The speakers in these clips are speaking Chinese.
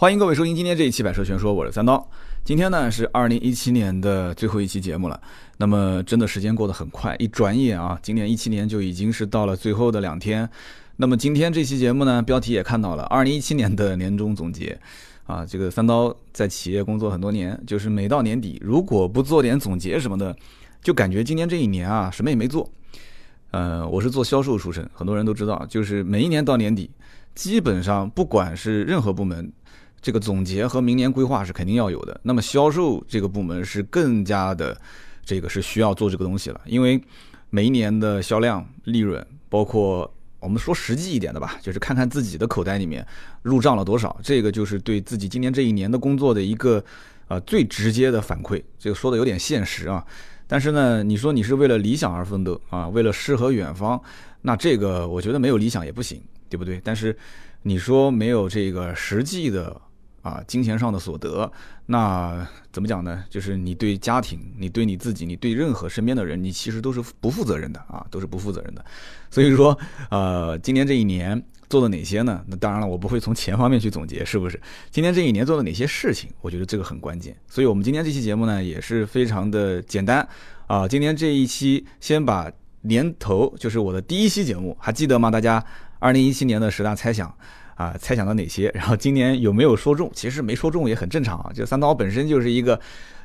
欢迎各位收听今天这一期《百车全说》，我是三刀。今天呢是二零一七年的最后一期节目了。那么真的时间过得很快，一转眼啊，今年一七年就已经是到了最后的两天。那么今天这期节目呢，标题也看到了，二零一七年的年终总结啊。这个三刀在企业工作很多年，就是每到年底，如果不做点总结什么的，就感觉今年这一年啊什么也没做。呃，我是做销售出身，很多人都知道，就是每一年到年底，基本上不管是任何部门。这个总结和明年规划是肯定要有的。那么销售这个部门是更加的，这个是需要做这个东西了，因为每一年的销量、利润，包括我们说实际一点的吧，就是看看自己的口袋里面入账了多少，这个就是对自己今年这一年的工作的一个呃最直接的反馈。这个说的有点现实啊，但是呢，你说你是为了理想而奋斗啊，为了诗和远方，那这个我觉得没有理想也不行，对不对？但是你说没有这个实际的。啊，金钱上的所得，那怎么讲呢？就是你对家庭，你对你自己，你对任何身边的人，你其实都是不负责任的啊，都是不负责任的。所以说，呃，今年这一年做了哪些呢？那当然了，我不会从钱方面去总结，是不是？今年这一年做了哪些事情？我觉得这个很关键。所以我们今天这期节目呢，也是非常的简单啊。今天这一期先把年头，就是我的第一期节目，还记得吗？大家，二零一七年的十大猜想。啊，猜想到哪些？然后今年有没有说中？其实没说中也很正常啊。就三刀本身就是一个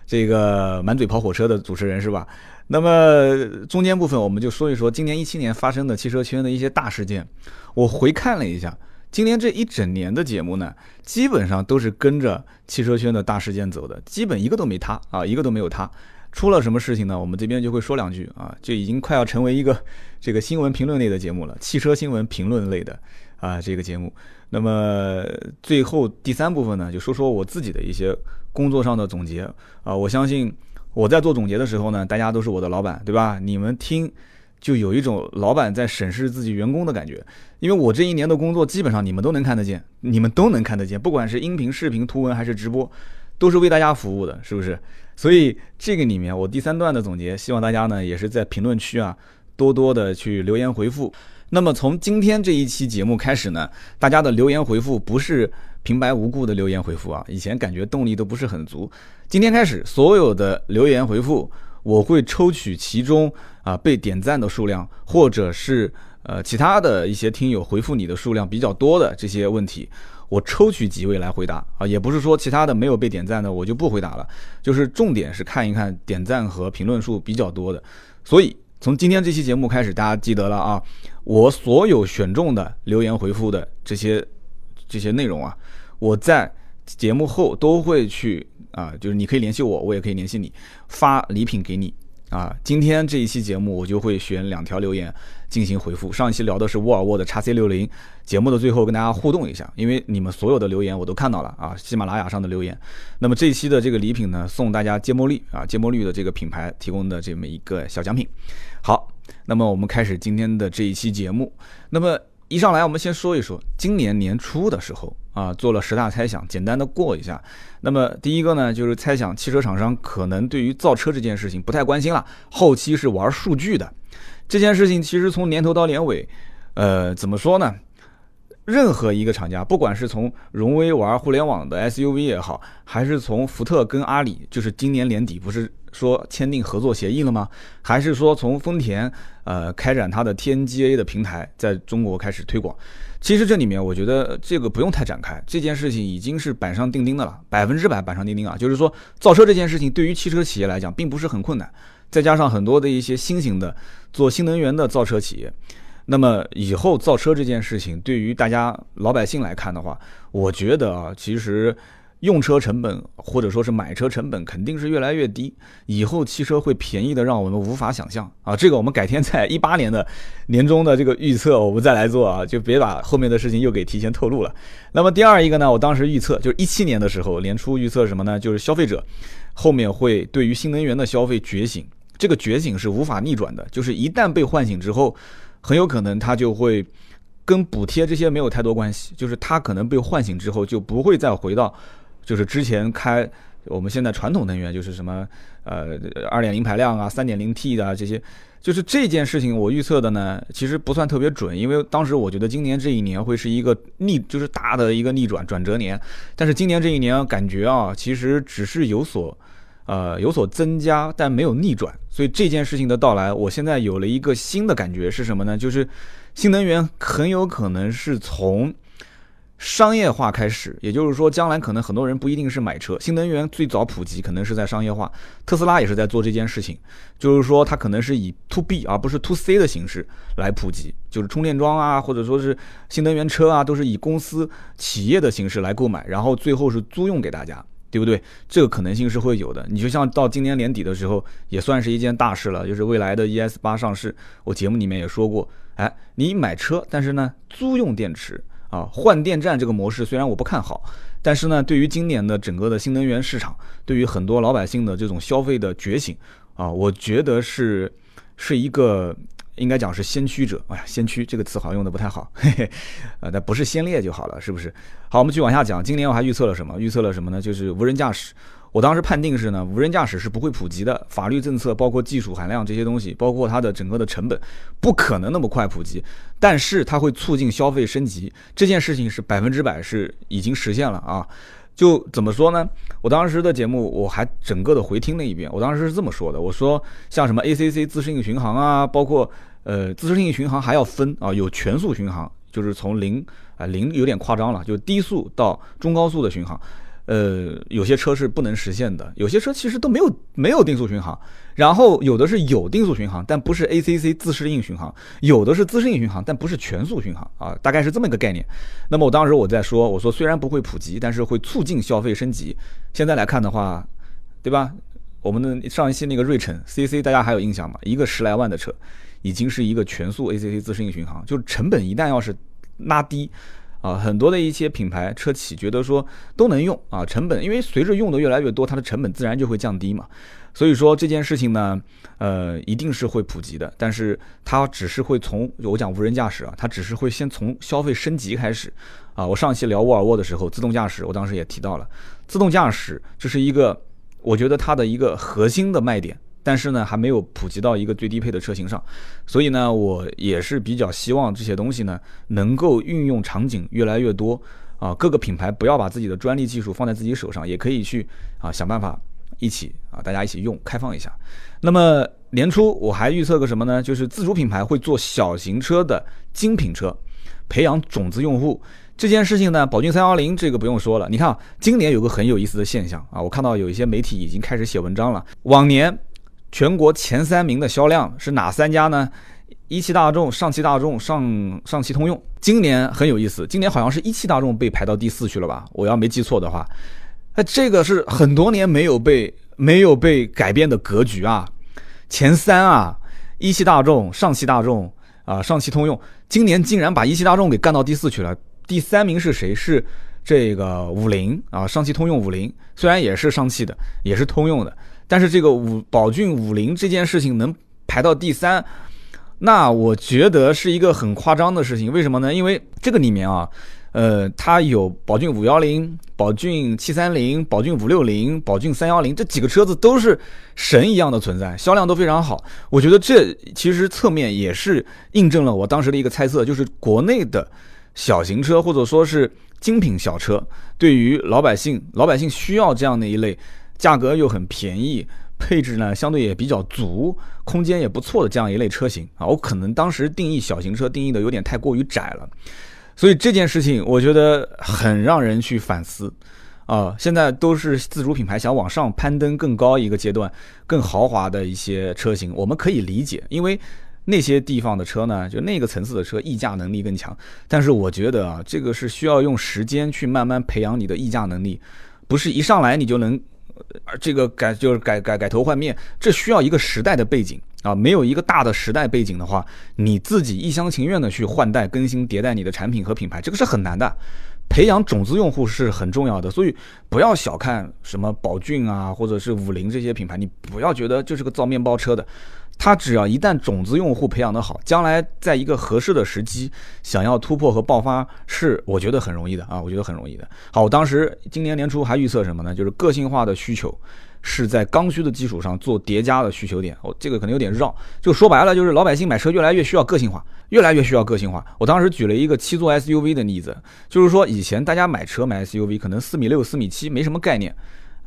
这个满嘴跑火车的主持人，是吧？那么中间部分我们就说一说今年一七年发生的汽车圈的一些大事件。我回看了一下，今年这一整年的节目呢，基本上都是跟着汽车圈的大事件走的，基本一个都没塌啊，一个都没有塌。出了什么事情呢？我们这边就会说两句啊，就已经快要成为一个这个新闻评论类的节目了，汽车新闻评论类的啊这个节目。那么最后第三部分呢，就说说我自己的一些工作上的总结啊。我相信我在做总结的时候呢，大家都是我的老板，对吧？你们听就有一种老板在审视自己员工的感觉。因为我这一年的工作基本上你们都能看得见，你们都能看得见，不管是音频、视频、图文还是直播，都是为大家服务的，是不是？所以这个里面我第三段的总结，希望大家呢也是在评论区啊多多的去留言回复。那么从今天这一期节目开始呢，大家的留言回复不是平白无故的留言回复啊，以前感觉动力都不是很足。今天开始，所有的留言回复，我会抽取其中啊被点赞的数量，或者是呃其他的一些听友回复你的数量比较多的这些问题，我抽取几位来回答啊，也不是说其他的没有被点赞的我就不回答了，就是重点是看一看点赞和评论数比较多的，所以。从今天这期节目开始，大家记得了啊！我所有选中的留言回复的这些这些内容啊，我在节目后都会去啊，就是你可以联系我，我也可以联系你，发礼品给你。啊，今天这一期节目我就会选两条留言进行回复。上一期聊的是沃尔沃的 x C 六零，节目的最后跟大家互动一下，因为你们所有的留言我都看到了啊，喜马拉雅上的留言。那么这一期的这个礼品呢，送大家芥末绿啊，芥末绿的这个品牌提供的这么一个小奖品。好，那么我们开始今天的这一期节目。那么一上来我们先说一说今年年初的时候。啊，做了十大猜想，简单的过一下。那么第一个呢，就是猜想汽车厂商可能对于造车这件事情不太关心了，后期是玩数据的。这件事情其实从年头到年尾，呃，怎么说呢？任何一个厂家，不管是从荣威玩互联网的 SUV 也好，还是从福特跟阿里，就是今年年底不是说签订合作协议了吗？还是说从丰田呃开展它的 TNGA 的平台在中国开始推广？其实这里面我觉得这个不用太展开，这件事情已经是板上钉钉的了，百分之百板上钉钉啊！就是说造车这件事情对于汽车企业来讲并不是很困难，再加上很多的一些新型的做新能源的造车企业。那么以后造车这件事情，对于大家老百姓来看的话，我觉得啊，其实用车成本或者说是买车成本肯定是越来越低。以后汽车会便宜的让我们无法想象啊！这个我们改天在 一八年的年终的这个预测，我们再来做啊，就别把后面的事情又给提前透露了。那么第二一个呢，我当时预测就是一七年的时候年初预测什么呢？就是消费者后面会对于新能源的消费觉醒，这个觉醒是无法逆转的，就是一旦被唤醒之后。很有可能它就会跟补贴这些没有太多关系，就是它可能被唤醒之后就不会再回到，就是之前开我们现在传统能源就是什么呃二点零排量啊、三点零 T 的这些，就是这件事情我预测的呢，其实不算特别准，因为当时我觉得今年这一年会是一个逆，就是大的一个逆转转折年，但是今年这一年感觉啊，其实只是有所。呃，有所增加，但没有逆转，所以这件事情的到来，我现在有了一个新的感觉是什么呢？就是新能源很有可能是从商业化开始，也就是说，将来可能很多人不一定是买车，新能源最早普及可能是在商业化，特斯拉也是在做这件事情，就是说它可能是以 to B 而不是 to C 的形式来普及，就是充电桩啊，或者说是新能源车啊，都是以公司企业的形式来购买，然后最后是租用给大家。对不对？这个可能性是会有的。你就像到今年年底的时候，也算是一件大事了，就是未来的 ES 八上市。我节目里面也说过，哎，你买车，但是呢，租用电池啊，换电站这个模式虽然我不看好，但是呢，对于今年的整个的新能源市场，对于很多老百姓的这种消费的觉醒啊，我觉得是是一个。应该讲是先驱者，哎呀，先驱这个词好像用的不太好，嘿嘿，呃，但不是先烈就好了，是不是？好，我们继续往下讲。今年我还预测了什么？预测了什么呢？就是无人驾驶。我当时判定是呢，无人驾驶是不会普及的。法律政策包括技术含量这些东西，包括它的整个的成本，不可能那么快普及。但是它会促进消费升级，这件事情是百分之百是已经实现了啊。就怎么说呢？我当时的节目我还整个的回听了一遍，我当时是这么说的：我说像什么 ACC 自适应巡航啊，包括呃自适应巡航还要分啊，有全速巡航，就是从零啊零有点夸张了，就低速到中高速的巡航。呃，有些车是不能实现的，有些车其实都没有没有定速巡航，然后有的是有定速巡航，但不是 ACC 自适应巡航，有的是自适应巡航，但不是全速巡航啊，大概是这么一个概念。那么我当时我在说，我说虽然不会普及，但是会促进消费升级。现在来看的话，对吧？我们的上一期那个瑞城 CC 大家还有印象吗？一个十来万的车，已经是一个全速 ACC 自适应巡航，就是成本一旦要是拉低。啊，很多的一些品牌车企觉得说都能用啊，成本因为随着用的越来越多，它的成本自然就会降低嘛。所以说这件事情呢，呃，一定是会普及的，但是它只是会从我讲无人驾驶啊，它只是会先从消费升级开始啊。我上期聊沃尔沃的时候，自动驾驶，我当时也提到了，自动驾驶这是一个我觉得它的一个核心的卖点。但是呢，还没有普及到一个最低配的车型上，所以呢，我也是比较希望这些东西呢能够运用场景越来越多啊。各个品牌不要把自己的专利技术放在自己手上，也可以去啊想办法一起啊大家一起用，开放一下。那么年初我还预测个什么呢？就是自主品牌会做小型车的精品车，培养种子用户这件事情呢，宝骏三幺零这个不用说了。你看今年有个很有意思的现象啊，我看到有一些媒体已经开始写文章了，往年。全国前三名的销量是哪三家呢？一汽大众、上汽大众、上上汽通用。今年很有意思，今年好像是一汽大众被排到第四去了吧？我要没记错的话，那这个是很多年没有被没有被改变的格局啊！前三啊，一汽大众、上汽大众啊、上汽通用，今年竟然把一汽大众给干到第四去了。第三名是谁？是这个五菱啊，上汽通用五菱，虽然也是上汽的，也是通用的。但是这个五宝骏五菱这件事情能排到第三，那我觉得是一个很夸张的事情。为什么呢？因为这个里面啊，呃，它有宝骏五幺零、宝骏七三零、宝骏五六零、宝骏三幺零这几个车子都是神一样的存在，销量都非常好。我觉得这其实侧面也是印证了我当时的一个猜测，就是国内的小型车或者说是精品小车，对于老百姓，老百姓需要这样的一类。价格又很便宜，配置呢相对也比较足，空间也不错的这样一类车型啊，我可能当时定义小型车定义的有点太过于窄了，所以这件事情我觉得很让人去反思啊。现在都是自主品牌想往上攀登更高一个阶段，更豪华的一些车型，我们可以理解，因为那些地方的车呢，就那个层次的车溢价能力更强。但是我觉得啊，这个是需要用时间去慢慢培养你的溢价能力，不是一上来你就能。而这个改就是改改改头换面，这需要一个时代的背景啊！没有一个大的时代背景的话，你自己一厢情愿的去换代、更新、迭代你的产品和品牌，这个是很难的。培养种子用户是很重要的，所以不要小看什么宝骏啊，或者是五菱这些品牌，你不要觉得就是个造面包车的。它只要一旦种子用户培养的好，将来在一个合适的时机想要突破和爆发，是我觉得很容易的啊，我觉得很容易的。好，我当时今年年初还预测什么呢？就是个性化的需求是在刚需的基础上做叠加的需求点。哦，这个可能有点绕，就说白了就是老百姓买车越来越需要个性化，越来越需要个性化。我当时举了一个七座 SUV 的例子，就是说以前大家买车买 SUV 可能四米六、四米七没什么概念，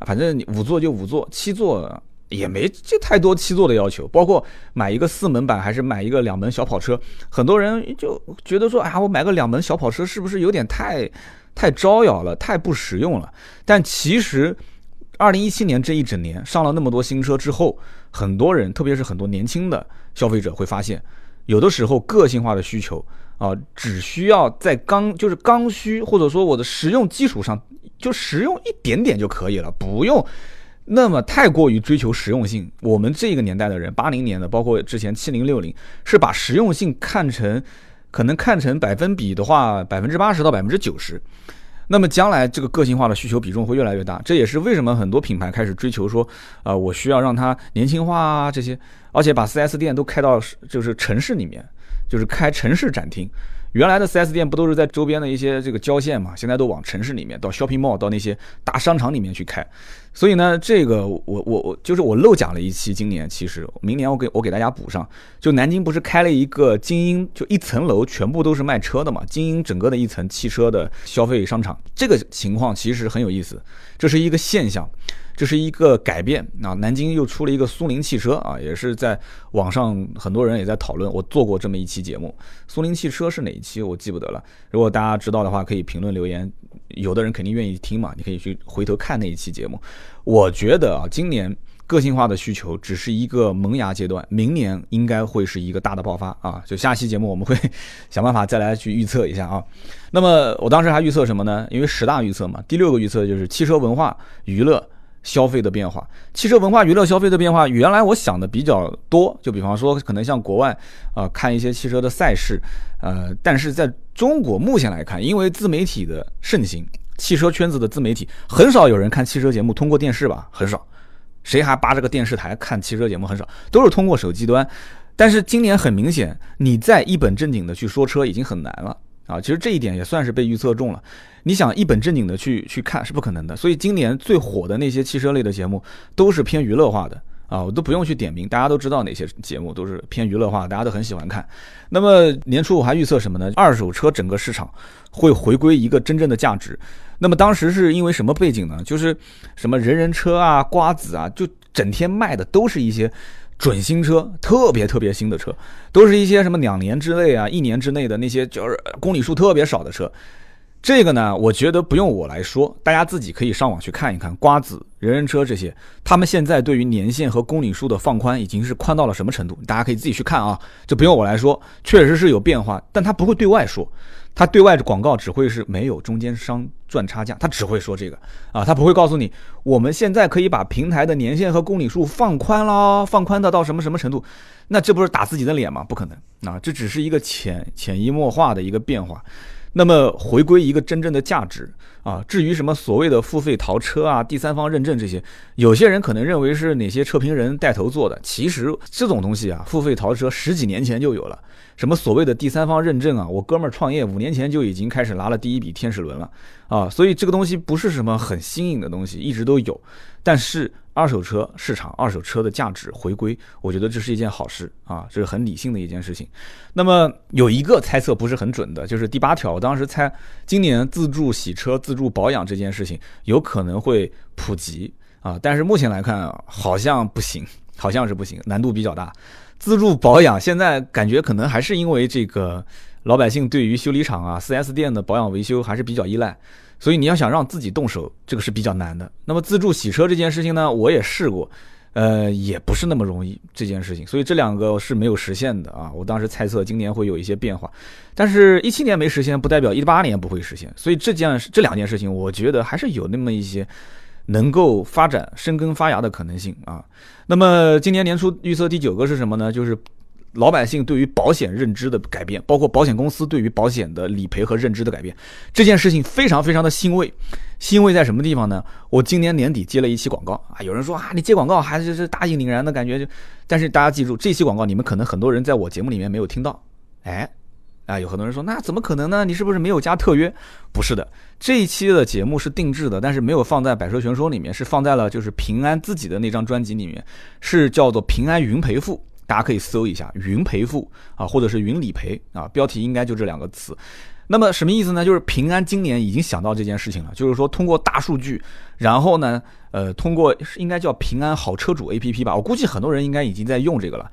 反正五座就五座，七座。也没这太多七座的要求，包括买一个四门版还是买一个两门小跑车，很多人就觉得说，啊，我买个两门小跑车是不是有点太太招摇了，太不实用了？但其实，二零一七年这一整年上了那么多新车之后，很多人，特别是很多年轻的消费者会发现，有的时候个性化的需求啊，只需要在刚就是刚需或者说我的实用基础上，就实用一点点就可以了，不用。那么太过于追求实用性，我们这个年代的人，八零年的，包括之前七零六零，是把实用性看成，可能看成百分比的话，百分之八十到百分之九十。那么将来这个个性化的需求比重会越来越大，这也是为什么很多品牌开始追求说，啊，我需要让它年轻化啊这些，而且把 4S 店都开到就是城市里面，就是开城市展厅。原来的 4S 店不都是在周边的一些这个郊县嘛？现在都往城市里面，到 shopping mall，到那些大商场里面去开。所以呢，这个我我我就是我漏讲了一期。今年其实明年我给我给大家补上。就南京不是开了一个精英，就一层楼全部都是卖车的嘛？精英整个的一层汽车的消费商场，这个情况其实很有意思，这是一个现象。这是一个改变啊！南京又出了一个苏宁汽车啊，也是在网上很多人也在讨论。我做过这么一期节目，苏宁汽车是哪一期我记不得了。如果大家知道的话，可以评论留言。有的人肯定愿意听嘛，你可以去回头看那一期节目。我觉得啊，今年个性化的需求只是一个萌芽阶段，明年应该会是一个大的爆发啊！就下期节目我们会 想办法再来去预测一下啊。那么我当时还预测什么呢？因为十大预测嘛，第六个预测就是汽车文化娱乐。消费的变化，汽车文化娱乐消费的变化，原来我想的比较多，就比方说可能像国外啊看一些汽车的赛事，呃，但是在中国目前来看，因为自媒体的盛行，汽车圈子的自媒体很少有人看汽车节目通过电视吧，很少，谁还扒着个电视台看汽车节目很少，都是通过手机端。但是今年很明显，你再一本正经的去说车已经很难了。啊，其实这一点也算是被预测中了。你想一本正经的去去看是不可能的，所以今年最火的那些汽车类的节目都是偏娱乐化的啊，我都不用去点名，大家都知道哪些节目都是偏娱乐化，大家都很喜欢看。那么年初我还预测什么呢？二手车整个市场会回归一个真正的价值。那么当时是因为什么背景呢？就是什么人人车啊、瓜子啊，就整天卖的都是一些。准新车，特别特别新的车，都是一些什么两年之内啊、一年之内的那些，就是公里数特别少的车。这个呢，我觉得不用我来说，大家自己可以上网去看一看。瓜子、人人车这些，他们现在对于年限和公里数的放宽，已经是宽到了什么程度？大家可以自己去看啊，就不用我来说，确实是有变化，但他不会对外说。他对外的广告只会是没有中间商赚差价，他只会说这个啊，他不会告诉你我们现在可以把平台的年限和公里数放宽了，放宽的到什么什么程度，那这不是打自己的脸吗？不可能啊，这只是一个潜潜移默化的一个变化。那么回归一个真正的价值啊，至于什么所谓的付费淘车啊、第三方认证这些，有些人可能认为是哪些测评人带头做的，其实这种东西啊，付费淘车十几年前就有了。什么所谓的第三方认证啊？我哥们儿创业五年前就已经开始拿了第一笔天使轮了啊！所以这个东西不是什么很新颖的东西，一直都有。但是二手车市场，二手车的价值回归，我觉得这是一件好事啊，这是很理性的一件事情。那么有一个猜测不是很准的，就是第八条，我当时猜今年自助洗车、自助保养这件事情有可能会普及啊，但是目前来看好像不行，好像是不行，难度比较大。自助保养现在感觉可能还是因为这个老百姓对于修理厂啊、4S 店的保养维修还是比较依赖，所以你要想让自己动手，这个是比较难的。那么自助洗车这件事情呢，我也试过，呃，也不是那么容易这件事情，所以这两个是没有实现的啊。我当时猜测今年会有一些变化，但是一七年没实现，不代表一八年不会实现。所以这件这两件事情，我觉得还是有那么一些。能够发展生根发芽的可能性啊，那么今年年初预测第九个是什么呢？就是老百姓对于保险认知的改变，包括保险公司对于保险的理赔和认知的改变，这件事情非常非常的欣慰。欣慰在什么地方呢？我今年年底接了一期广告啊，有人说啊，你接广告还是是大义凛然的感觉，就但是大家记住，这期广告你们可能很多人在我节目里面没有听到，哎。啊，有很多人说，那怎么可能呢？你是不是没有加特约？不是的，这一期的节目是定制的，但是没有放在百车全说里面，是放在了就是平安自己的那张专辑里面，是叫做平安云赔付，大家可以搜一下云赔付啊，或者是云理赔啊，标题应该就这两个词。那么什么意思呢？就是平安今年已经想到这件事情了，就是说通过大数据，然后呢，呃，通过应该叫平安好车主 APP 吧，我估计很多人应该已经在用这个了。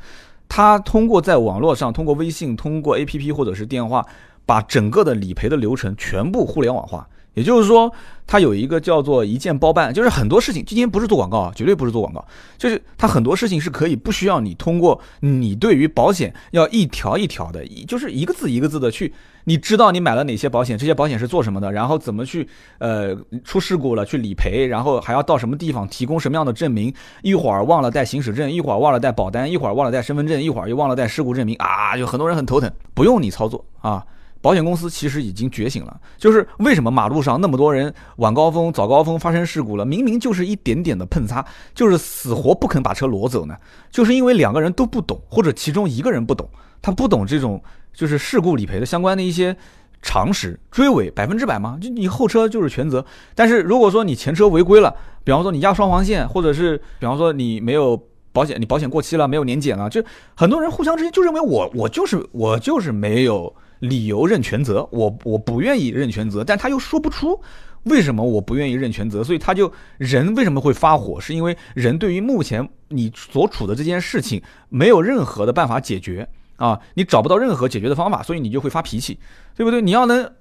他通过在网络上，通过微信，通过 APP 或者是电话，把整个的理赔的流程全部互联网化。也就是说，它有一个叫做一键包办，就是很多事情，今天不是做广告啊，绝对不是做广告，就是它很多事情是可以不需要你通过你对于保险要一条一条的，就是一个字一个字的去，你知道你买了哪些保险，这些保险是做什么的，然后怎么去呃出事故了去理赔，然后还要到什么地方提供什么样的证明，一会儿忘了带行驶证，一会儿忘了带保单，一会儿忘了带身份证，一会儿又忘了带事故证明啊，有很多人很头疼，不用你操作啊。保险公司其实已经觉醒了，就是为什么马路上那么多人晚高峰、早高峰发生事故了，明明就是一点点的碰擦，就是死活不肯把车挪走呢？就是因为两个人都不懂，或者其中一个人不懂，他不懂这种就是事故理赔的相关的一些常识。追尾百分之百吗？就你后车就是全责，但是如果说你前车违规了，比方说你压双黄线，或者是比方说你没有保险，你保险过期了，没有年检了，就很多人互相之间就认为我我就是我就是没有。理由认全责，我我不愿意认全责，但他又说不出为什么我不愿意认全责，所以他就人为什么会发火？是因为人对于目前你所处的这件事情没有任何的办法解决啊，你找不到任何解决的方法，所以你就会发脾气，对不对？你要能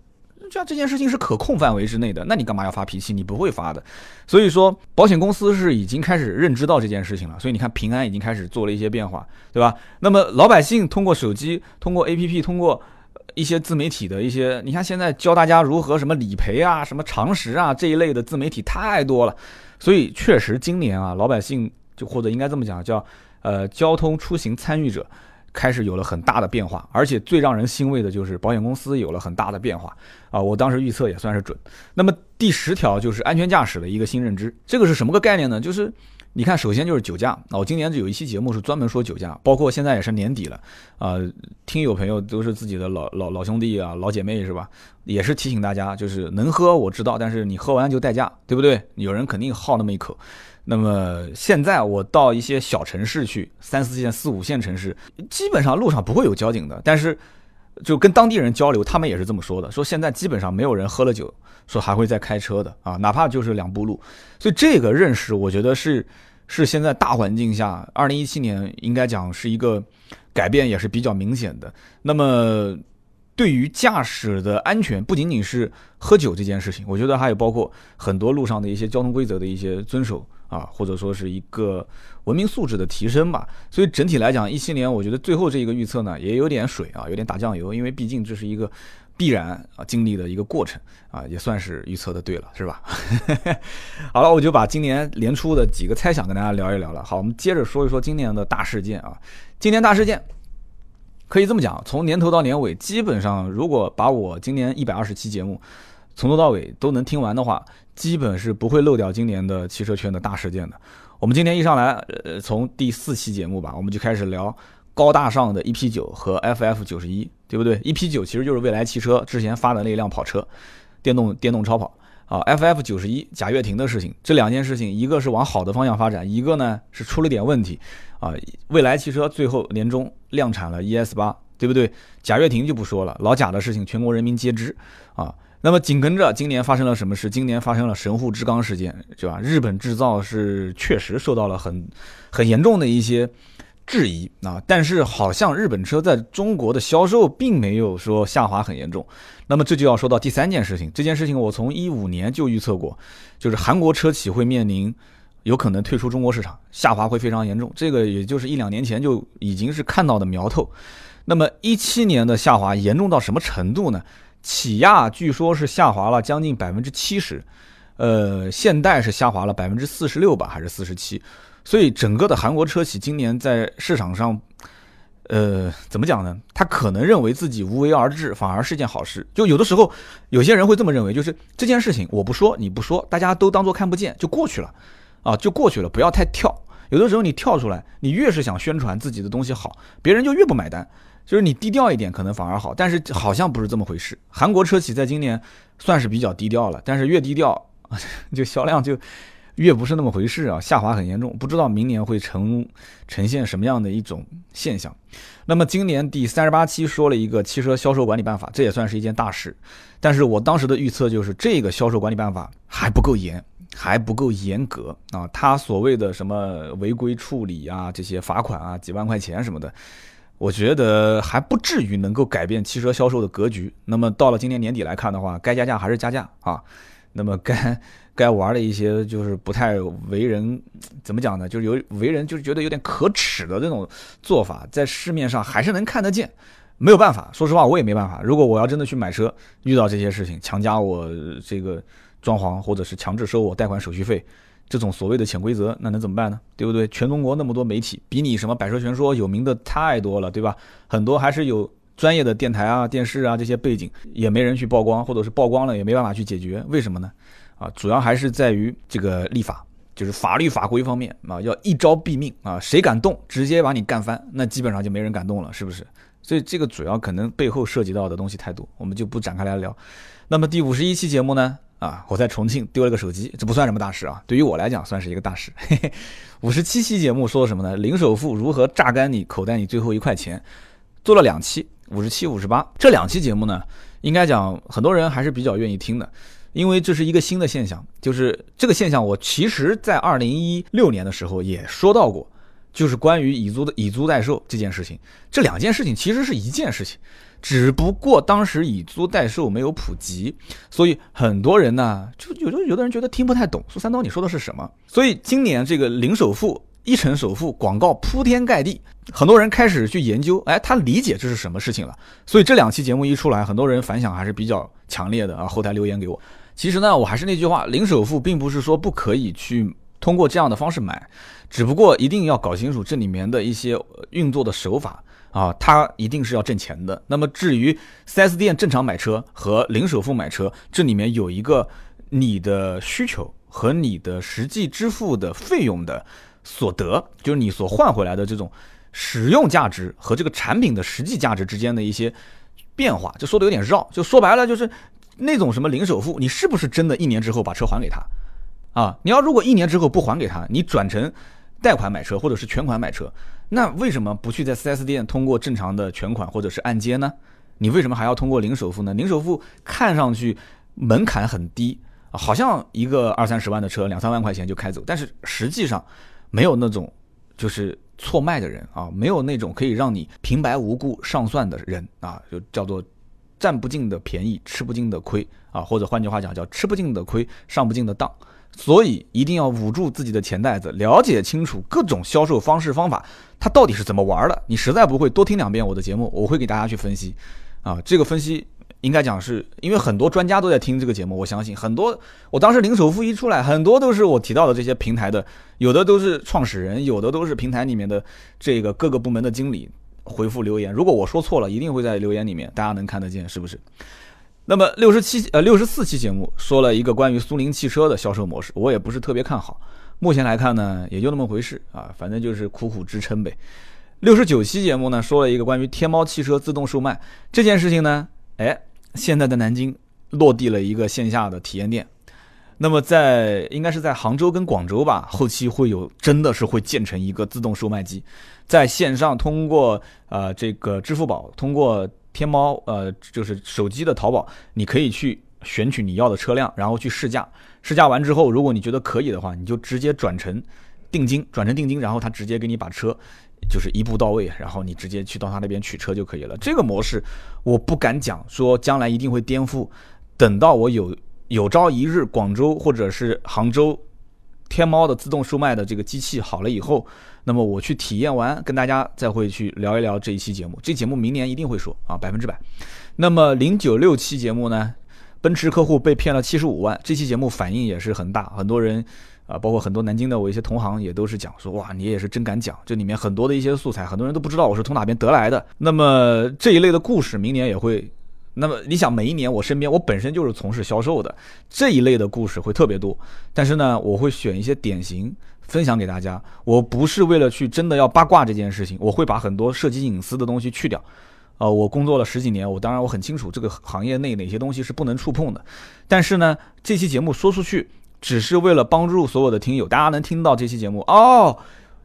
像这件事情是可控范围之内的，那你干嘛要发脾气？你不会发的。所以说，保险公司是已经开始认知到这件事情了，所以你看平安已经开始做了一些变化，对吧？那么老百姓通过手机、通过 APP、通过一些自媒体的一些，你看现在教大家如何什么理赔啊、什么常识啊这一类的自媒体太多了，所以确实今年啊，老百姓就或者应该这么讲，叫呃交通出行参与者开始有了很大的变化，而且最让人欣慰的就是保险公司有了很大的变化啊，我当时预测也算是准。那么第十条就是安全驾驶的一个新认知，这个是什么个概念呢？就是。你看，首先就是酒驾。那我今年有一期节目是专门说酒驾，包括现在也是年底了，啊，听友朋友都是自己的老老老兄弟啊、老姐妹是吧？也是提醒大家，就是能喝我知道，但是你喝完就代驾，对不对？有人肯定好那么一口。那么现在我到一些小城市去，三四线、四五线城市，基本上路上不会有交警的，但是就跟当地人交流，他们也是这么说的，说现在基本上没有人喝了酒。说还会再开车的啊，哪怕就是两步路，所以这个认识，我觉得是是现在大环境下，二零一七年应该讲是一个改变，也是比较明显的。那么对于驾驶的安全，不仅仅是喝酒这件事情，我觉得还有包括很多路上的一些交通规则的一些遵守啊，或者说是一个文明素质的提升吧。所以整体来讲，一七年我觉得最后这一个预测呢，也有点水啊，有点打酱油，因为毕竟这是一个。必然啊，经历的一个过程啊，也算是预测的对了，是吧？好了，我就把今年年初的几个猜想跟大家聊一聊了。好，我们接着说一说今年的大事件啊。今年大事件可以这么讲，从年头到年尾，基本上如果把我今年一百二十期节目从头到尾都能听完的话，基本是不会漏掉今年的汽车圈的大事件的。我们今天一上来，呃，从第四期节目吧，我们就开始聊。高大上的 EP 九和 FF 九十一，对不对？EP 九其实就是蔚来汽车之前发的那辆跑车，电动电动超跑啊。FF 九十一贾跃亭的事情，这两件事情，一个是往好的方向发展，一个呢是出了点问题啊。蔚来汽车最后年终量产了 ES 八，对不对？贾跃亭就不说了，老贾的事情全国人民皆知啊。那么紧跟着今年发生了什么事？今年发生了神户制钢事件，对吧？日本制造是确实受到了很很严重的一些。质疑啊，但是好像日本车在中国的销售并没有说下滑很严重。那么这就要说到第三件事情，这件事情我从一五年就预测过，就是韩国车企会面临有可能退出中国市场，下滑会非常严重。这个也就是一两年前就已经是看到的苗头。那么一七年的下滑严重到什么程度呢？起亚据说是下滑了将近百分之七十，呃，现代是下滑了百分之四十六吧，还是四十七？所以整个的韩国车企今年在市场上呃，怎么讲呢？他可能认为自己无为而治，反而是件好事。就有的时候，有些人会这么认为，就是这件事情我不说，你不说，大家都当做看不见，就过去了，啊，就过去了，不要太跳。有的时候你跳出来，你越是想宣传自己的东西好，别人就越不买单。就是你低调一点，可能反而好。但是好像不是这么回事。韩国车企在今年算是比较低调了，但是越低调，就销量就。越不是那么回事啊，下滑很严重，不知道明年会呈呈现什么样的一种现象。那么今年第三十八期说了一个汽车销售管理办法，这也算是一件大事。但是我当时的预测就是这个销售管理办法还不够严，还不够严格啊。他所谓的什么违规处理啊，这些罚款啊，几万块钱什么的，我觉得还不至于能够改变汽车销售的格局。那么到了今年年底来看的话，该加价还是加价啊。那么该。该玩的一些就是不太为人怎么讲呢？就是有为人就是觉得有点可耻的这种做法，在市面上还是能看得见。没有办法，说实话我也没办法。如果我要真的去买车，遇到这些事情，强加我这个装潢，或者是强制收我贷款手续费，这种所谓的潜规则，那能怎么办呢？对不对？全中国那么多媒体，比你什么百车全说有名的太多了，对吧？很多还是有专业的电台啊、电视啊这些背景，也没人去曝光，或者是曝光了也没办法去解决，为什么呢？啊，主要还是在于这个立法，就是法律法规方面啊，要一招毙命啊，谁敢动，直接把你干翻，那基本上就没人敢动了，是不是？所以这个主要可能背后涉及到的东西太多，我们就不展开来聊。那么第五十一期节目呢？啊，我在重庆丢了个手机，这不算什么大事啊，对于我来讲算是一个大事。五十七期节目说什么呢？零首付如何榨干你口袋里最后一块钱？做了两期，五十七、五十八这两期节目呢，应该讲很多人还是比较愿意听的。因为这是一个新的现象，就是这个现象，我其实在二零一六年的时候也说到过，就是关于以租的以租代售这件事情，这两件事情其实是一件事情，只不过当时以租代售没有普及，所以很多人呢，就有的有的人觉得听不太懂，说三刀你说的是什么？所以今年这个零首付、一成首付广告铺天盖地，很多人开始去研究，哎，他理解这是什么事情了。所以这两期节目一出来，很多人反响还是比较强烈的啊，后台留言给我。其实呢，我还是那句话，零首付并不是说不可以去通过这样的方式买，只不过一定要搞清楚这里面的一些运作的手法啊，它一定是要挣钱的。那么至于 4S 店正常买车和零首付买车，这里面有一个你的需求和你的实际支付的费用的所得，就是你所换回来的这种使用价值和这个产品的实际价值之间的一些变化，就说的有点绕，就说白了就是。那种什么零首付，你是不是真的一年之后把车还给他？啊，你要如果一年之后不还给他，你转成贷款买车或者是全款买车，那为什么不去在 4S 店通过正常的全款或者是按揭呢？你为什么还要通过零首付呢？零首付看上去门槛很低，好像一个二三十万的车两三万块钱就开走，但是实际上没有那种就是错卖的人啊，没有那种可以让你平白无故上算的人啊，就叫做。占不尽的便宜，吃不尽的亏啊，或者换句话讲，叫吃不尽的亏，上不尽的当。所以一定要捂住自己的钱袋子，了解清楚各种销售方式方法，它到底是怎么玩的。你实在不会，多听两遍我的节目，我会给大家去分析。啊，这个分析应该讲是因为很多专家都在听这个节目，我相信很多。我当时零首付一出来，很多都是我提到的这些平台的，有的都是创始人，有的都是平台里面的这个各个部门的经理。回复留言，如果我说错了，一定会在留言里面，大家能看得见，是不是？那么六十七呃六十四期节目说了一个关于苏宁汽车的销售模式，我也不是特别看好。目前来看呢，也就那么回事啊，反正就是苦苦支撑呗。六十九期节目呢，说了一个关于天猫汽车自动售卖这件事情呢，哎，现在的南京落地了一个线下的体验店。那么在应该是在杭州跟广州吧，后期会有真的是会建成一个自动售卖机，在线上通过呃这个支付宝，通过天猫呃就是手机的淘宝，你可以去选取你要的车辆，然后去试驾，试驾完之后，如果你觉得可以的话，你就直接转成定金，转成定金，然后他直接给你把车就是一步到位，然后你直接去到他那边取车就可以了。这个模式我不敢讲说将来一定会颠覆，等到我有。有朝一日，广州或者是杭州，天猫的自动售卖的这个机器好了以后，那么我去体验完，跟大家再会去聊一聊这一期节目。这节目明年一定会说啊，百分之百。那么零九六期节目呢，奔驰客户被骗了七十五万，这期节目反应也是很大，很多人啊，包括很多南京的我一些同行也都是讲说，哇，你也是真敢讲，这里面很多的一些素材，很多人都不知道我是从哪边得来的。那么这一类的故事，明年也会。那么你想，每一年我身边我本身就是从事销售的这一类的故事会特别多，但是呢，我会选一些典型分享给大家。我不是为了去真的要八卦这件事情，我会把很多涉及隐私的东西去掉。呃，我工作了十几年，我当然我很清楚这个行业内哪些东西是不能触碰的。但是呢，这期节目说出去，只是为了帮助所有的听友，大家能听到这期节目哦，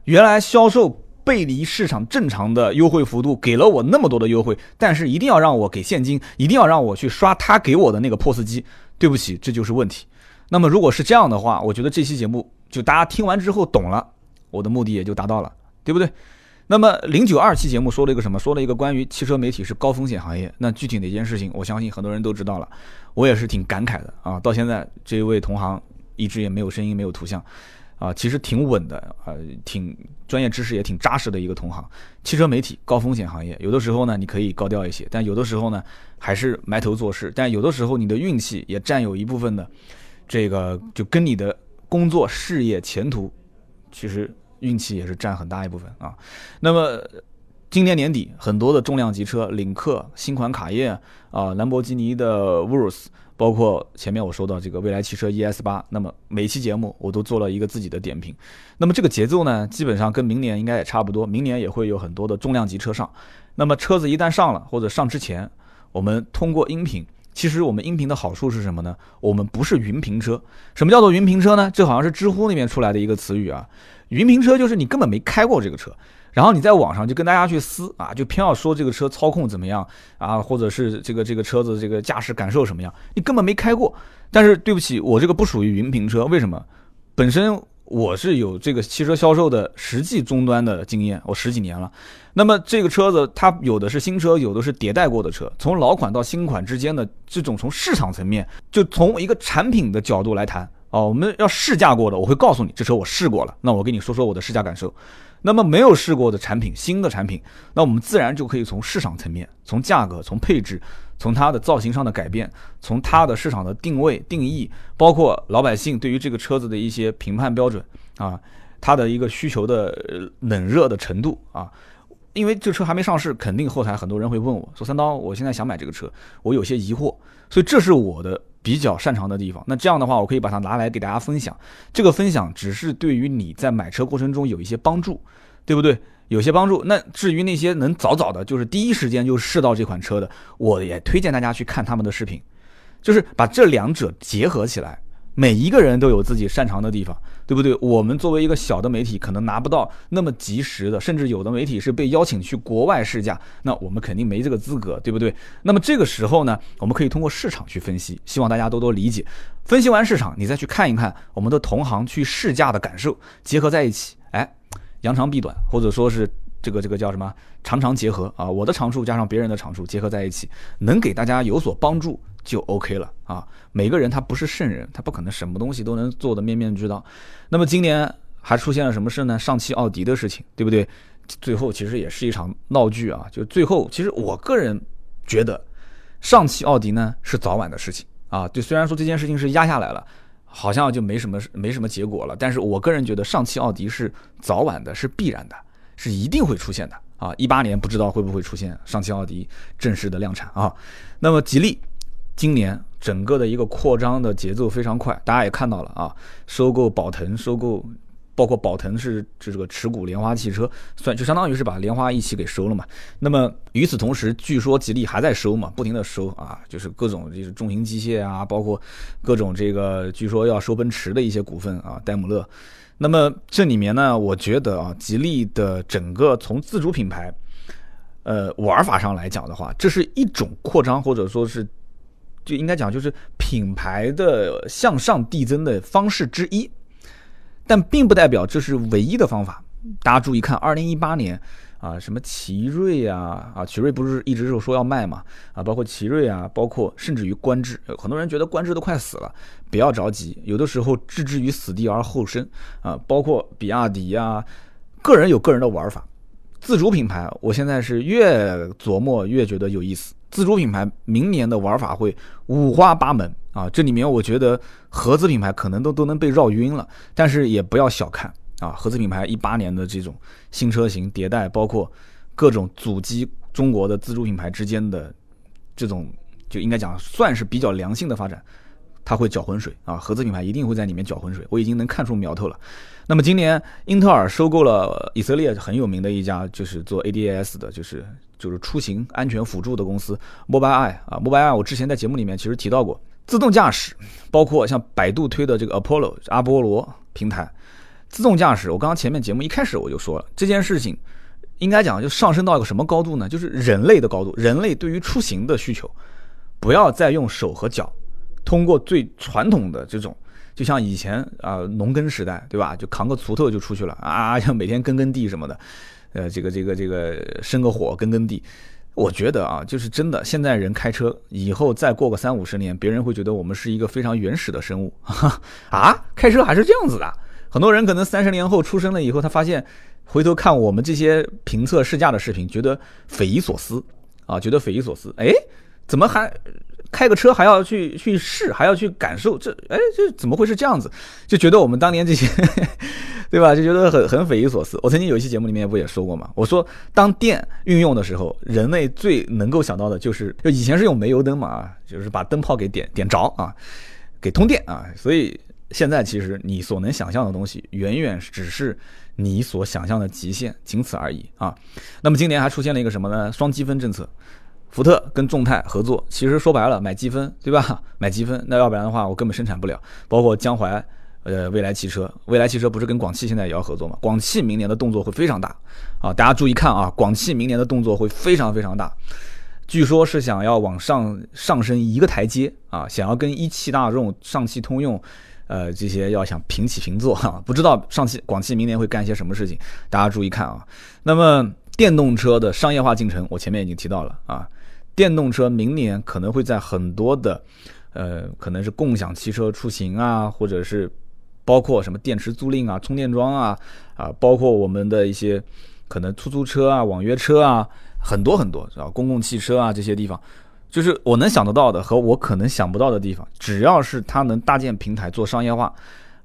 原来销售。背离市场正常的优惠幅度，给了我那么多的优惠，但是一定要让我给现金，一定要让我去刷他给我的那个 POS 机。对不起，这就是问题。那么如果是这样的话，我觉得这期节目就大家听完之后懂了，我的目的也就达到了，对不对？那么零九二期节目说了一个什么？说了一个关于汽车媒体是高风险行业。那具体哪件事情，我相信很多人都知道了。我也是挺感慨的啊。到现在这一位同行一直也没有声音，没有图像。啊，其实挺稳的啊，挺专业知识也挺扎实的一个同行。汽车媒体高风险行业，有的时候呢你可以高调一些，但有的时候呢还是埋头做事。但有的时候你的运气也占有一部分的，这个就跟你的工作、事业、前途，其实运气也是占很大一部分啊。那么今年年底，很多的重量级车，领克新款卡宴啊，兰博基尼的 Urus。包括前面我说到这个未来汽车 ES 八，那么每期节目我都做了一个自己的点评。那么这个节奏呢，基本上跟明年应该也差不多。明年也会有很多的重量级车上。那么车子一旦上了，或者上之前，我们通过音频，其实我们音频的好处是什么呢？我们不是云评车。什么叫做云评车呢？这好像是知乎那边出来的一个词语啊。云评车就是你根本没开过这个车。然后你在网上就跟大家去撕啊，就偏要说这个车操控怎么样啊，或者是这个这个车子这个驾驶感受什么样，你根本没开过。但是对不起，我这个不属于云评车，为什么？本身我是有这个汽车销售的实际终端的经验，我十几年了。那么这个车子它有的是新车，有的是迭代过的车，从老款到新款之间的这种从市场层面，就从一个产品的角度来谈哦，我们要试驾过的，我会告诉你这车我试过了，那我跟你说说我的试驾感受。那么没有试过的产品，新的产品，那我们自然就可以从市场层面、从价格、从配置、从它的造型上的改变、从它的市场的定位定义，包括老百姓对于这个车子的一些评判标准啊，它的一个需求的冷热的程度啊，因为这车还没上市，肯定后台很多人会问我说：“三刀，我现在想买这个车，我有些疑惑。”所以这是我的。比较擅长的地方，那这样的话，我可以把它拿来给大家分享。这个分享只是对于你在买车过程中有一些帮助，对不对？有些帮助。那至于那些能早早的，就是第一时间就试到这款车的，我也推荐大家去看他们的视频，就是把这两者结合起来。每一个人都有自己擅长的地方，对不对？我们作为一个小的媒体，可能拿不到那么及时的，甚至有的媒体是被邀请去国外试驾，那我们肯定没这个资格，对不对？那么这个时候呢，我们可以通过市场去分析，希望大家多多理解。分析完市场，你再去看一看我们的同行去试驾的感受，结合在一起，哎，扬长避短，或者说是这个这个叫什么长长结合啊？我的长处加上别人的长处结合在一起，能给大家有所帮助。就 OK 了啊！每个人他不是圣人，他不可能什么东西都能做的面面俱到。那么今年还出现了什么事呢？上汽奥迪的事情，对不对？最后其实也是一场闹剧啊！就最后，其实我个人觉得，上汽奥迪呢是早晚的事情啊。就虽然说这件事情是压下来了，好像就没什么没什么结果了，但是我个人觉得上汽奥迪是早晚的，是必然的，是一定会出现的啊！一八年不知道会不会出现上汽奥迪正式的量产啊？那么吉利。今年整个的一个扩张的节奏非常快，大家也看到了啊，收购宝腾，收购包括宝腾是这个持股莲花汽车，算就相当于是把莲花一起给收了嘛。那么与此同时，据说吉利还在收嘛，不停的收啊，就是各种就是重型机械啊，包括各种这个据说要收奔驰的一些股份啊，戴姆勒。那么这里面呢，我觉得啊，吉利的整个从自主品牌，呃玩法上来讲的话，这是一种扩张或者说是。就应该讲，就是品牌的向上递增的方式之一，但并不代表这是唯一的方法。大家注意看，二零一八年啊，什么奇瑞啊，啊，奇瑞不是一直是说要卖嘛，啊，包括奇瑞啊，包括甚至于观致，很多人觉得观致都快死了，不要着急，有的时候置之于死地而后生啊，包括比亚迪啊，个人有个人的玩法。自主品牌，我现在是越琢磨越觉得有意思。自主品牌明年的玩法会五花八门啊！这里面我觉得合资品牌可能都都能被绕晕了，但是也不要小看啊！合资品牌一八年的这种新车型迭代，包括各种阻击中国的自主品牌之间的这种，就应该讲算是比较良性的发展，它会搅浑水啊！合资品牌一定会在里面搅浑水，我已经能看出苗头了。那么今年英特尔收购了以色列很有名的一家就是做 ADAS 的，就是。就是出行安全辅助的公司 Mobileye 啊，Mobileye 我之前在节目里面其实提到过，自动驾驶，包括像百度推的这个 Apollo 阿波罗平台，自动驾驶，我刚刚前面节目一开始我就说了，这件事情应该讲就上升到一个什么高度呢？就是人类的高度，人类对于出行的需求，不要再用手和脚，通过最传统的这种，就像以前啊农耕时代，对吧？就扛个锄头就出去了啊，像每天耕耕地什么的。呃，这个这个这个生个火耕耕地，我觉得啊，就是真的。现在人开车，以后再过个三五十年，别人会觉得我们是一个非常原始的生物啊！开车还是这样子的。很多人可能三十年后出生了以后，他发现回头看我们这些评测试驾的视频，觉得匪夷所思啊，觉得匪夷所思。哎，怎么还开个车还要去去试，还要去感受？这哎，这怎么会是这样子？就觉得我们当年这些。对吧？就觉得很很匪夷所思。我曾经有一期节目里面不也说过嘛？我说当电运用的时候，人类最能够想到的就是，就以前是用煤油灯嘛啊，就是把灯泡给点点着啊，给通电啊。所以现在其实你所能想象的东西，远远只是你所想象的极限，仅此而已啊。那么今年还出现了一个什么呢？双积分政策，福特跟众泰合作，其实说白了买积分，对吧？买积分，那要不然的话我根本生产不了。包括江淮。呃，未来汽车，未来汽车不是跟广汽现在也要合作吗？广汽明年的动作会非常大啊！大家注意看啊，广汽明年的动作会非常非常大，据说是想要往上上升一个台阶啊，想要跟一汽大众、上汽通用，呃，这些要想平起平坐哈。不知道上汽、广汽明年会干些什么事情？大家注意看啊。那么电动车的商业化进程，我前面已经提到了啊，电动车明年可能会在很多的，呃，可能是共享汽车出行啊，或者是。包括什么电池租赁啊、充电桩啊，啊，包括我们的一些可能出租车啊、网约车啊，很多很多，是吧？公共汽车啊这些地方，就是我能想得到的和我可能想不到的地方，只要是它能搭建平台做商业化，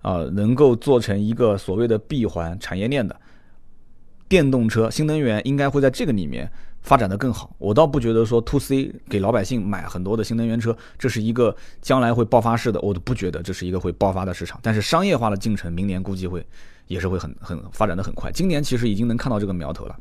啊，能够做成一个所谓的闭环产业链的电动车、新能源，应该会在这个里面。发展的更好，我倒不觉得说 to C 给老百姓买很多的新能源车，这是一个将来会爆发式的，我都不觉得这是一个会爆发的市场。但是商业化的进程，明年估计会也是会很很发展的很快。今年其实已经能看到这个苗头了。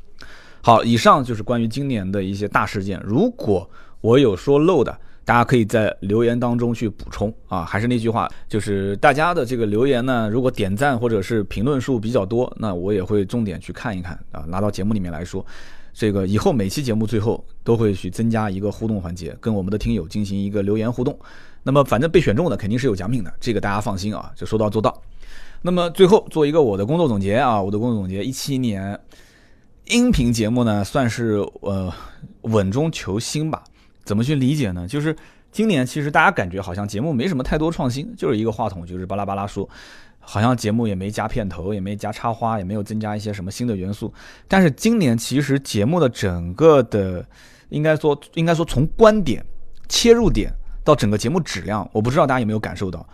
好，以上就是关于今年的一些大事件。如果我有说漏的，大家可以在留言当中去补充啊。还是那句话，就是大家的这个留言呢，如果点赞或者是评论数比较多，那我也会重点去看一看啊，拿到节目里面来说。这个以后每期节目最后都会去增加一个互动环节，跟我们的听友进行一个留言互动。那么反正被选中的肯定是有奖品的，这个大家放心啊，就说到做到。那么最后做一个我的工作总结啊，我的工作总结，一七年音频节目呢算是呃稳中求新吧。怎么去理解呢？就是今年其实大家感觉好像节目没什么太多创新，就是一个话筒就是巴拉巴拉说。好像节目也没加片头，也没加插花，也没有增加一些什么新的元素。但是今年其实节目的整个的，应该说应该说从观点切入点到整个节目质量，我不知道大家有没有感受到。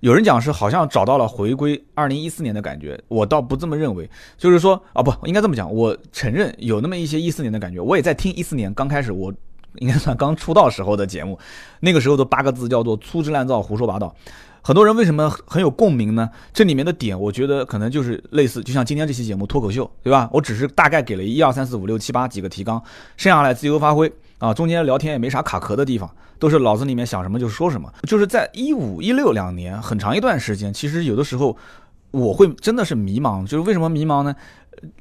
有人讲是好像找到了回归二零一四年的感觉，我倒不这么认为。就是说啊，不应该这么讲，我承认有那么一些一四年的感觉。我也在听一四年刚开始，我应该算刚出道时候的节目，那个时候的八个字叫做粗制滥造、胡说八道。很多人为什么很有共鸣呢？这里面的点，我觉得可能就是类似，就像今天这期节目脱口秀，对吧？我只是大概给了一二三四五六七八几个提纲，剩下来自由发挥啊。中间聊天也没啥卡壳的地方，都是脑子里面想什么就说什么。就是在一五一六两年很长一段时间，其实有的时候我会真的是迷茫，就是为什么迷茫呢？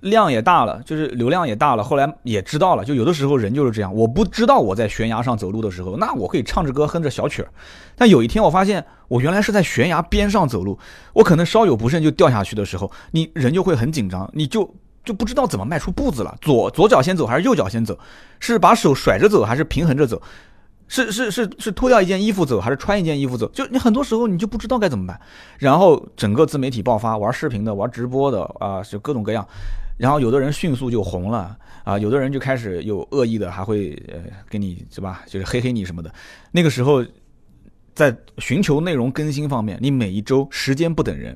量也大了，就是流量也大了。后来也知道了，就有的时候人就是这样。我不知道我在悬崖上走路的时候，那我可以唱着歌哼着小曲儿。但有一天我发现，我原来是在悬崖边上走路，我可能稍有不慎就掉下去的时候，你人就会很紧张，你就就不知道怎么迈出步子了。左左脚先走还是右脚先走？是把手甩着走还是平衡着走？是是是是脱掉一件衣服走还是穿一件衣服走？就你很多时候你就不知道该怎么办。然后整个自媒体爆发，玩视频的、玩直播的啊，就各种各样。然后有的人迅速就红了啊，有的人就开始有恶意的，还会呃给你是吧，就是黑黑你什么的。那个时候，在寻求内容更新方面，你每一周时间不等人，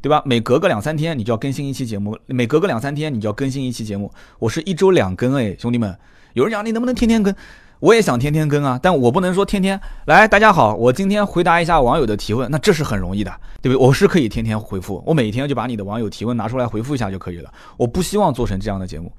对吧？每隔个两三天你就要更新一期节目，每隔个两三天你就要更新一期节目。我是一周两更哎，兄弟们，有人讲你能不能天天更？我也想天天更啊，但我不能说天天来。大家好，我今天回答一下网友的提问，那这是很容易的，对不对？我是可以天天回复，我每天就把你的网友提问拿出来回复一下就可以了。我不希望做成这样的节目，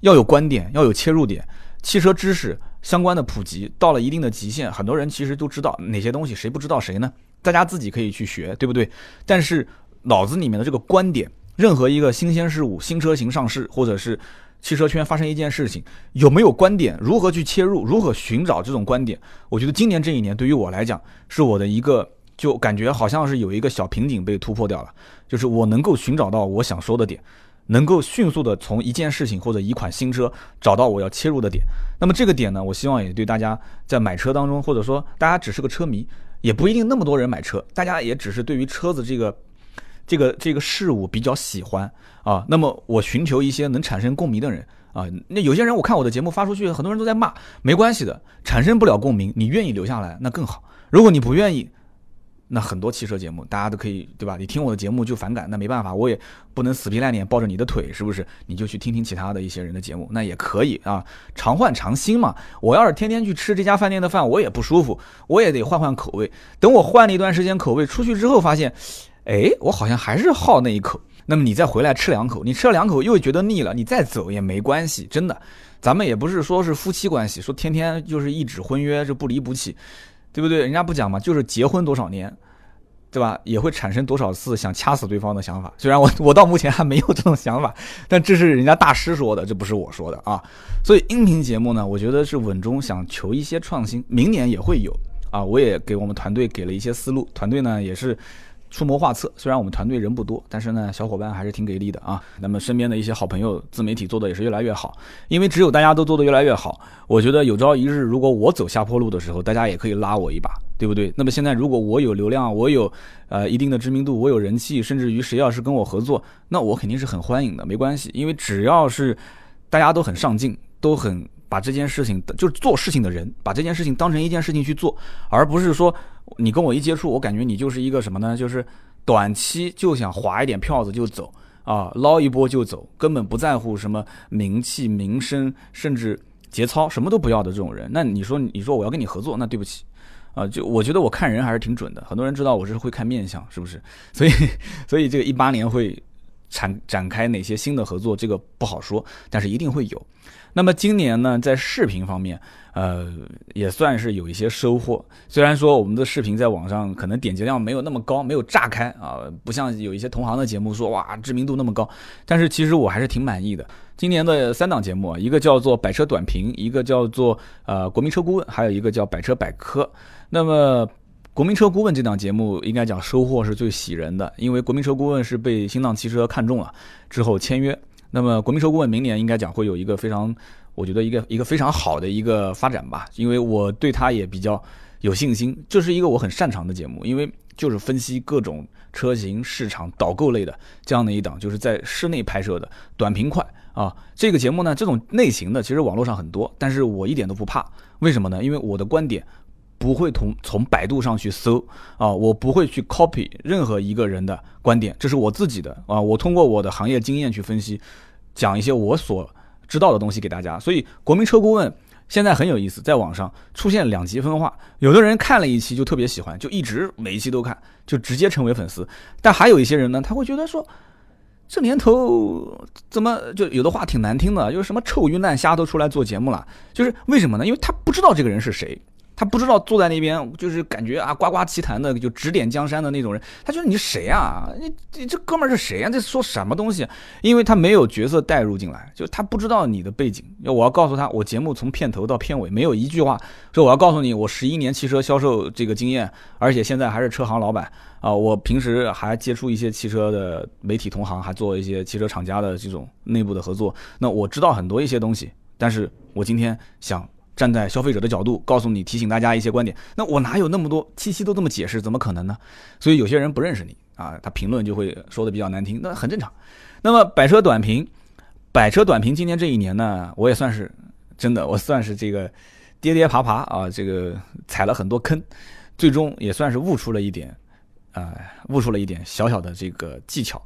要有观点，要有切入点。汽车知识相关的普及到了一定的极限，很多人其实都知道哪些东西，谁不知道谁呢？大家自己可以去学，对不对？但是脑子里面的这个观点，任何一个新鲜事物、新车型上市，或者是。汽车圈发生一件事情，有没有观点？如何去切入？如何寻找这种观点？我觉得今年这一年对于我来讲，是我的一个就感觉好像是有一个小瓶颈被突破掉了，就是我能够寻找到我想说的点，能够迅速的从一件事情或者一款新车找到我要切入的点。那么这个点呢，我希望也对大家在买车当中，或者说大家只是个车迷，也不一定那么多人买车，大家也只是对于车子这个。这个这个事物比较喜欢啊，那么我寻求一些能产生共鸣的人啊。那有些人我看我的节目发出去，很多人都在骂，没关系的，产生不了共鸣，你愿意留下来那更好。如果你不愿意，那很多汽车节目大家都可以对吧？你听我的节目就反感，那没办法，我也不能死皮赖脸抱着你的腿，是不是？你就去听听其他的一些人的节目，那也可以啊。常换常新嘛。我要是天天去吃这家饭店的饭，我也不舒服，我也得换换口味。等我换了一段时间口味，出去之后发现。哎，我好像还是好那一口。那么你再回来吃两口，你吃了两口又觉得腻了，你再走也没关系，真的。咱们也不是说是夫妻关系，说天天就是一纸婚约就不离不弃，对不对？人家不讲嘛，就是结婚多少年，对吧？也会产生多少次想掐死对方的想法。虽然我 我到目前还没有这种想法，但这是人家大师说的，这不是我说的啊。所以音频节目呢，我觉得是稳中想求一些创新，明年也会有啊。我也给我们团队给了一些思路，团队呢也是。出谋划策，虽然我们团队人不多，但是呢，小伙伴还是挺给力的啊。那么身边的一些好朋友，自媒体做的也是越来越好。因为只有大家都做的越来越好，我觉得有朝一日，如果我走下坡路的时候，大家也可以拉我一把，对不对？那么现在如果我有流量，我有呃一定的知名度，我有人气，甚至于谁要是跟我合作，那我肯定是很欢迎的，没关系。因为只要是大家都很上进，都很。把这件事情，就是做事情的人，把这件事情当成一件事情去做，而不是说你跟我一接触，我感觉你就是一个什么呢？就是短期就想划一点票子就走啊，捞一波就走，根本不在乎什么名气、名声，甚至节操，什么都不要的这种人。那你说，你说我要跟你合作，那对不起啊，就我觉得我看人还是挺准的。很多人知道我是会看面相，是不是？所以，所以这个一八年会展展开哪些新的合作，这个不好说，但是一定会有。那么今年呢，在视频方面，呃，也算是有一些收获。虽然说我们的视频在网上可能点击量没有那么高，没有炸开啊，不像有一些同行的节目说哇知名度那么高，但是其实我还是挺满意的。今年的三档节目，一个叫做百车短评，一个叫做呃国民车顾问，还有一个叫百车百科。那么国民车顾问这档节目应该讲收获是最喜人的，因为国民车顾问是被新浪汽车看中了之后签约。那么国民车顾问明年应该讲会有一个非常，我觉得一个一个非常好的一个发展吧，因为我对他也比较有信心。这是一个我很擅长的节目，因为就是分析各种车型市场导购类的这样的一档，就是在室内拍摄的短平快啊。这个节目呢，这种类型的其实网络上很多，但是我一点都不怕。为什么呢？因为我的观点。不会从从百度上去搜啊，我不会去 copy 任何一个人的观点，这是我自己的啊。我通过我的行业经验去分析，讲一些我所知道的东西给大家。所以国民车顾问现在很有意思，在网上出现两极分化，有的人看了一期就特别喜欢，就一直每一期都看，就直接成为粉丝。但还有一些人呢，他会觉得说，这年头怎么就有的话挺难听的，就是什么臭鱼烂虾都出来做节目了，就是为什么呢？因为他不知道这个人是谁。他不知道坐在那边就是感觉啊呱呱其谈的就指点江山的那种人，他觉得你谁啊？你你这哥们儿是谁啊？这说什么东西？因为他没有角色带入进来，就他不知道你的背景。要我要告诉他，我节目从片头到片尾没有一句话说我要告诉你我十一年汽车销售这个经验，而且现在还是车行老板啊。我平时还接触一些汽车的媒体同行，还做一些汽车厂家的这种内部的合作。那我知道很多一些东西，但是我今天想。站在消费者的角度，告诉你提醒大家一些观点。那我哪有那么多七七都这么解释？怎么可能呢？所以有些人不认识你啊，他评论就会说的比较难听，那很正常。那么百车短评，百车短评今年这一年呢，我也算是真的，我算是这个跌跌爬爬啊，这个踩了很多坑，最终也算是悟出了一点，啊，悟出了一点小小的这个技巧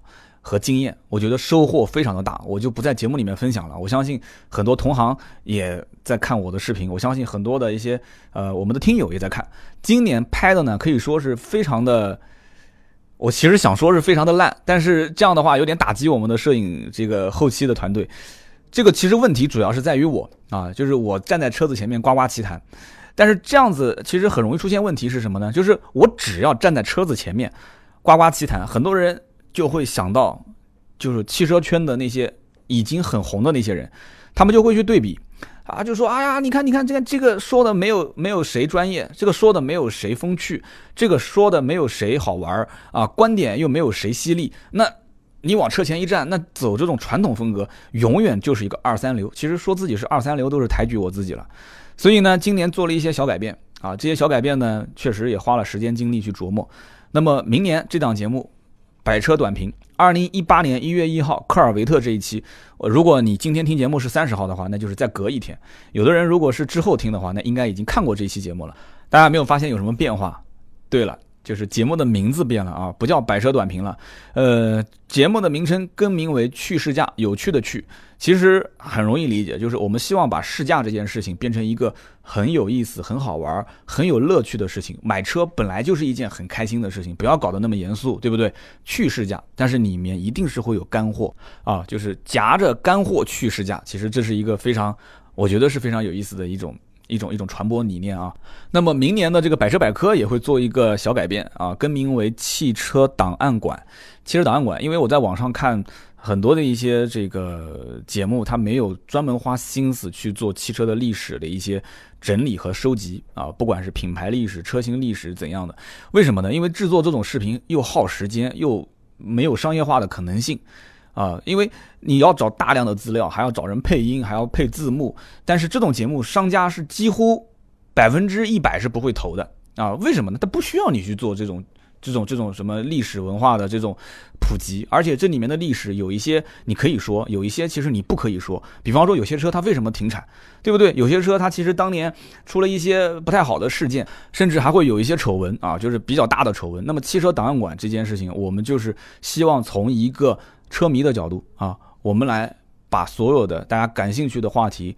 和经验，我觉得收获非常的大，我就不在节目里面分享了。我相信很多同行也在看我的视频，我相信很多的一些呃我们的听友也在看。今年拍的呢，可以说是非常的。我其实想说是非常的烂，但是这样的话有点打击我们的摄影这个后期的团队。这个其实问题主要是在于我啊，就是我站在车子前面呱呱其谈，但是这样子其实很容易出现问题是什么呢？就是我只要站在车子前面呱呱其谈，很多人就会想到，就是汽车圈的那些已经很红的那些人，他们就会去对比。啊，就说，哎呀，你看，你看，这个这个说的没有没有谁专业，这个说的没有谁风趣，这个说的没有谁好玩啊，观点又没有谁犀利。那你往车前一站，那走这种传统风格，永远就是一个二三流。其实说自己是二三流，都是抬举我自己了。所以呢，今年做了一些小改变啊，这些小改变呢，确实也花了时间精力去琢磨。那么明年这档节目。百车短评，二零一八年一月一号，科尔维特这一期，如果你今天听节目是三十号的话，那就是再隔一天。有的人如果是之后听的话，那应该已经看过这期节目了。大家没有发现有什么变化？对了。就是节目的名字变了啊，不叫百车短评了，呃，节目的名称更名为趣试驾，有趣的趣，其实很容易理解，就是我们希望把试驾这件事情变成一个很有意思、很好玩、很有乐趣的事情。买车本来就是一件很开心的事情，不要搞得那么严肃，对不对？去试驾，但是里面一定是会有干货啊，就是夹着干货去试驾，其实这是一个非常，我觉得是非常有意思的一种。一种一种传播理念啊，那么明年的这个百车百科也会做一个小改变啊，更名为汽车档案馆。汽车档案馆，因为我在网上看很多的一些这个节目，它没有专门花心思去做汽车的历史的一些整理和收集啊，不管是品牌历史、车型历史怎样的，为什么呢？因为制作这种视频又耗时间，又没有商业化的可能性。啊，因为你要找大量的资料，还要找人配音，还要配字幕。但是这种节目，商家是几乎百分之一百是不会投的啊？为什么呢？他不需要你去做这种、这种、这种什么历史文化的这种普及。而且这里面的历史有一些你可以说，有一些其实你不可以说。比方说，有些车它为什么停产，对不对？有些车它其实当年出了一些不太好的事件，甚至还会有一些丑闻啊，就是比较大的丑闻。那么汽车档案馆这件事情，我们就是希望从一个车迷的角度啊，我们来把所有的大家感兴趣的话题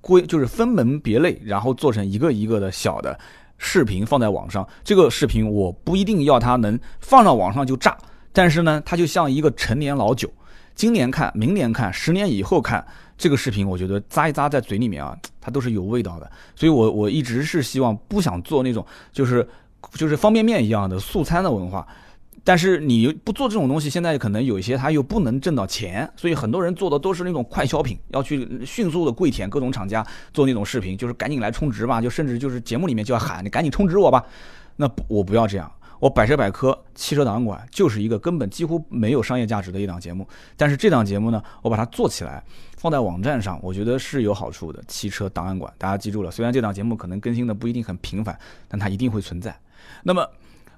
归就是分门别类，然后做成一个一个的小的视频放在网上。这个视频我不一定要它能放到网上就炸，但是呢，它就像一个陈年老酒，今年看，明年看，十年以后看这个视频，我觉得扎一扎在嘴里面啊，它都是有味道的。所以我我一直是希望不想做那种就是就是方便面一样的速餐的文化。但是你不做这种东西，现在可能有一些他又不能挣到钱，所以很多人做的都是那种快消品，要去迅速的跪舔各种厂家做那种视频，就是赶紧来充值吧，就甚至就是节目里面就要喊你赶紧充值我吧。那我不要这样，我百车百科汽车档案馆就是一个根本几乎没有商业价值的一档节目。但是这档节目呢，我把它做起来放在网站上，我觉得是有好处的。汽车档案馆，大家记住了，虽然这档节目可能更新的不一定很频繁，但它一定会存在。那么。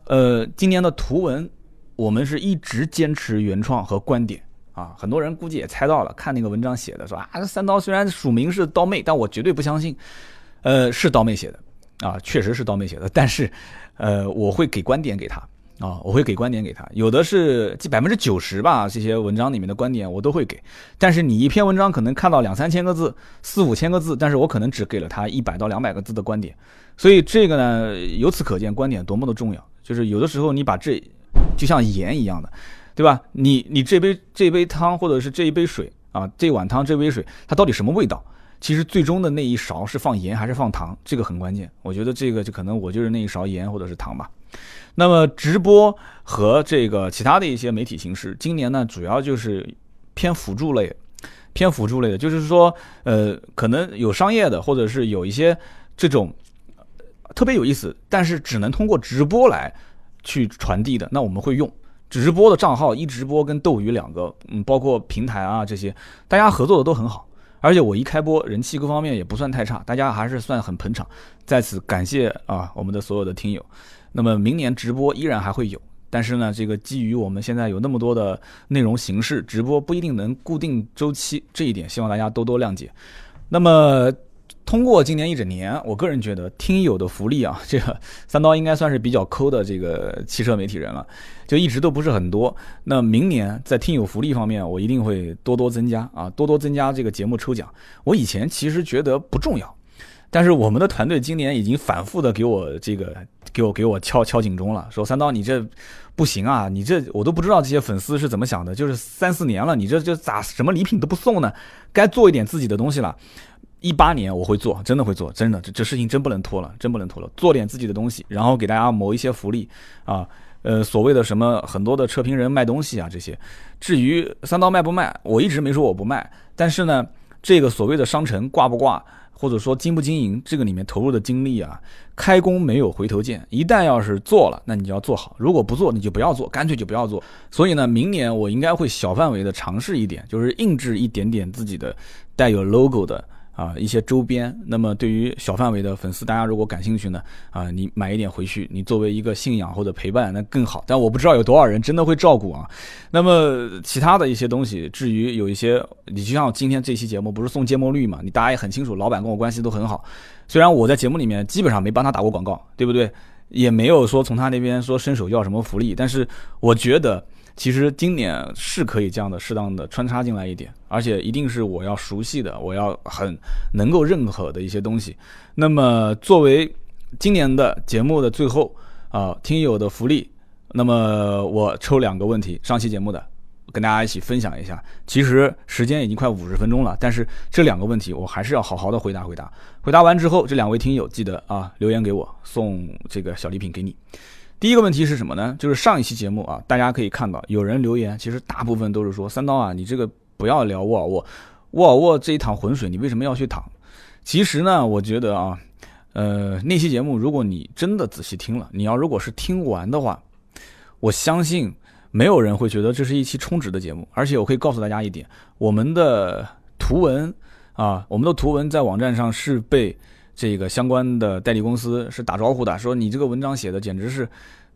呃，今年的图文，我们是一直坚持原创和观点啊。很多人估计也猜到了，看那个文章写的说啊，三刀虽然署名是刀妹，但我绝对不相信。呃，是刀妹写的啊，确实是刀妹写的，但是，呃，我会给观点给他啊，我会给观点给他。有的是百分之九十吧，这些文章里面的观点我都会给。但是你一篇文章可能看到两三千个字、四五千个字，但是我可能只给了他一百到两百个字的观点。所以这个呢，由此可见观点多么的重要。就是有的时候你把这就像盐一样的，对吧？你你这杯这杯汤或者是这一杯水啊，这碗汤这杯水它到底什么味道？其实最终的那一勺是放盐还是放糖，这个很关键。我觉得这个就可能我就是那一勺盐或者是糖吧。那么直播和这个其他的一些媒体形式，今年呢主要就是偏辅助类，偏辅助类的，就是说呃可能有商业的，或者是有一些这种。特别有意思，但是只能通过直播来去传递的。那我们会用直播的账号，一直播跟斗鱼两个，嗯，包括平台啊这些，大家合作的都很好。而且我一开播，人气各方面也不算太差，大家还是算很捧场。在此感谢啊我们的所有的听友。那么明年直播依然还会有。但是呢，这个基于我们现在有那么多的内容形式，直播不一定能固定周期，这一点希望大家多多谅解。那么。通过今年一整年，我个人觉得听友的福利啊，这个三刀应该算是比较抠的这个汽车媒体人了，就一直都不是很多。那明年在听友福利方面，我一定会多多增加啊，多多增加这个节目抽奖。我以前其实觉得不重要，但是我们的团队今年已经反复的给我这个给我给我敲敲警钟了，说三刀你这不行啊，你这我都不知道这些粉丝是怎么想的，就是三四年了，你这就咋什么礼品都不送呢？该做一点自己的东西了。一八年我会做，真的会做，真的这这事情真不能拖了，真不能拖了，做点自己的东西，然后给大家谋一些福利啊，呃，所谓的什么很多的车评人卖东西啊这些，至于三刀卖不卖，我一直没说我不卖，但是呢，这个所谓的商城挂不挂，或者说经不经营，这个里面投入的精力啊，开工没有回头箭，一旦要是做了，那你就要做好，如果不做，你就不要做，干脆就不要做。所以呢，明年我应该会小范围的尝试一点，就是印制一点点自己的带有 logo 的。啊，一些周边，那么对于小范围的粉丝，大家如果感兴趣呢，啊，你买一点回去，你作为一个信仰或者陪伴，那更好。但我不知道有多少人真的会照顾啊。那么其他的一些东西，至于有一些，你就像今天这期节目不是送芥末绿嘛？你大家也很清楚，老板跟我关系都很好，虽然我在节目里面基本上没帮他打过广告，对不对？也没有说从他那边说伸手要什么福利，但是我觉得。其实今年是可以这样的适当的穿插进来一点，而且一定是我要熟悉的，我要很能够认可的一些东西。那么作为今年的节目的最后啊，听友的福利，那么我抽两个问题，上期节目的跟大家一起分享一下。其实时间已经快五十分钟了，但是这两个问题我还是要好好的回答回答。回答完之后，这两位听友记得啊留言给我，送这个小礼品给你。第一个问题是什么呢？就是上一期节目啊，大家可以看到有人留言，其实大部分都是说三刀啊，你这个不要聊沃尔沃，沃尔沃这一趟浑水，你为什么要去躺？其实呢，我觉得啊，呃，那期节目如果你真的仔细听了，你要如果是听完的话，我相信没有人会觉得这是一期充值的节目。而且我可以告诉大家一点，我们的图文啊，我们的图文在网站上是被。这个相关的代理公司是打招呼的，说你这个文章写的简直是，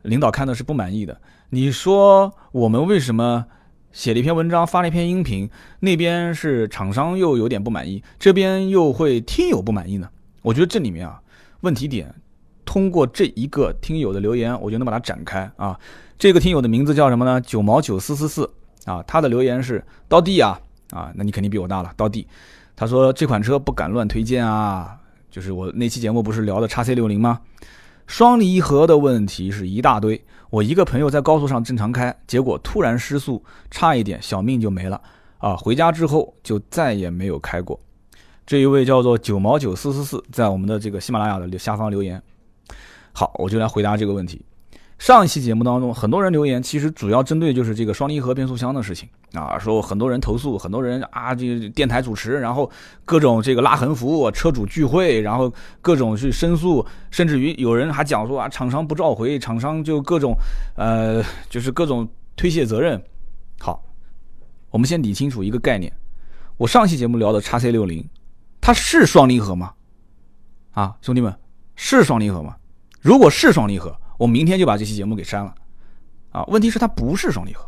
领导看的是不满意的。你说我们为什么写了一篇文章，发了一篇音频，那边是厂商又有点不满意，这边又会听友不满意呢？我觉得这里面啊，问题点通过这一个听友的留言，我就能把它展开啊。这个听友的名字叫什么呢？九毛九四四四啊，他的留言是到地啊啊，那你肯定比我大了，到地。他说这款车不敢乱推荐啊。就是我那期节目不是聊的叉 C 六零吗？双离合的问题是一大堆。我一个朋友在高速上正常开，结果突然失速，差一点小命就没了啊！回家之后就再也没有开过。这一位叫做九毛九四四四，在我们的这个喜马拉雅的下方留言。好，我就来回答这个问题。上一期节目当中，很多人留言，其实主要针对就是这个双离合变速箱的事情啊，说很多人投诉，很多人啊，这电台主持，然后各种这个拉横幅，车主聚会，然后各种去申诉，甚至于有人还讲说啊，厂商不召回，厂商就各种，呃，就是各种推卸责任。好，我们先理清楚一个概念，我上期节目聊的叉 C 六零，它是双离合吗？啊，兄弟们，是双离合吗？如果是双离合。我明天就把这期节目给删了，啊，问题是它不是双离合，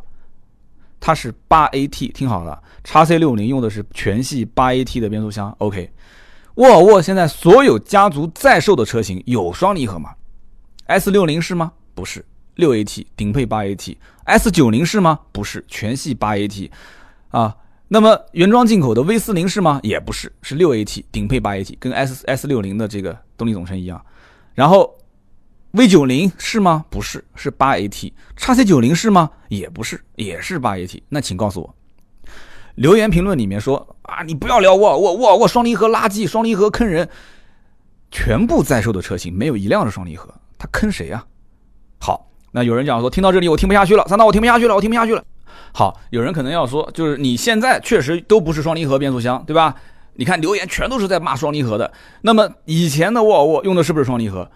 它是八 AT，听好了，叉 C 六零用的是全系八 AT 的变速箱。OK，沃尔沃现在所有家族在售的车型有双离合吗？S 六零是吗？不是，六 AT 顶配八 AT。S 九零是吗？不是，全系八 AT。啊，那么原装进口的 V 四零是吗？也不是，是六 AT 顶配八 AT，跟 S S 六零的这个动力总成一样。然后。V 九零是吗？不是，是八 AT。叉 C 九零是吗？也不是，也是八 AT。那请告诉我，留言评论里面说啊，你不要聊沃尔沃，沃尔沃双离合垃圾，双离合坑人。全部在售的车型没有一辆是双离合，他坑谁啊？好，那有人讲说，听到这里我听不下去了，三刀我听不下去了，我听不下去了。好，有人可能要说，就是你现在确实都不是双离合变速箱，对吧？你看留言全都是在骂双离合的。那么以前的沃尔沃用的是不是双离合？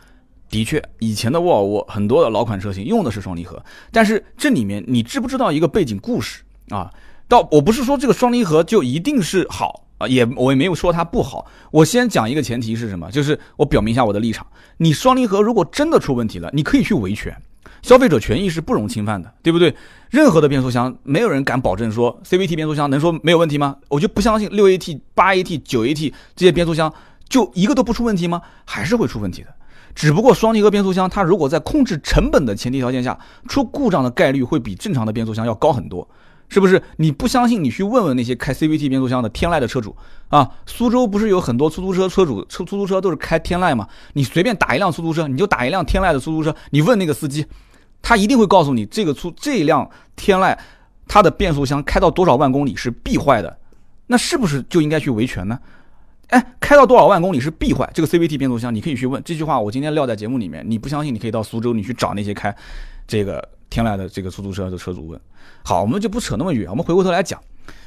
的确，以前的沃尔沃很多的老款车型用的是双离合，但是这里面你知不知道一个背景故事啊？到我不是说这个双离合就一定是好啊，也我也没有说它不好。我先讲一个前提是什么？就是我表明一下我的立场。你双离合如果真的出问题了，你可以去维权，消费者权益是不容侵犯的，对不对？任何的变速箱，没有人敢保证说 CVT 变速箱能说没有问题吗？我就不相信六 AT、八 AT、九 AT 这些变速箱就一个都不出问题吗？还是会出问题的。只不过双离合变速箱，它如果在控制成本的前提条件下，出故障的概率会比正常的变速箱要高很多。是不是你不相信？你去问问那些开 CVT 变速箱的天籁的车主啊！苏州不是有很多出租车车主，出出租车都是开天籁吗？你随便打一辆出租车，你就打一辆天籁的出租车，你问那个司机，他一定会告诉你，这个出这辆天籁，它的变速箱开到多少万公里是必坏的，那是不是就应该去维权呢？哎，开到多少万公里是必坏？这个 CVT 变速箱你可以去问这句话，我今天撂在节目里面，你不相信，你可以到苏州，你去找那些开这个。天籁的这个出租车的车主问：“好，我们就不扯那么远，我们回过头来讲，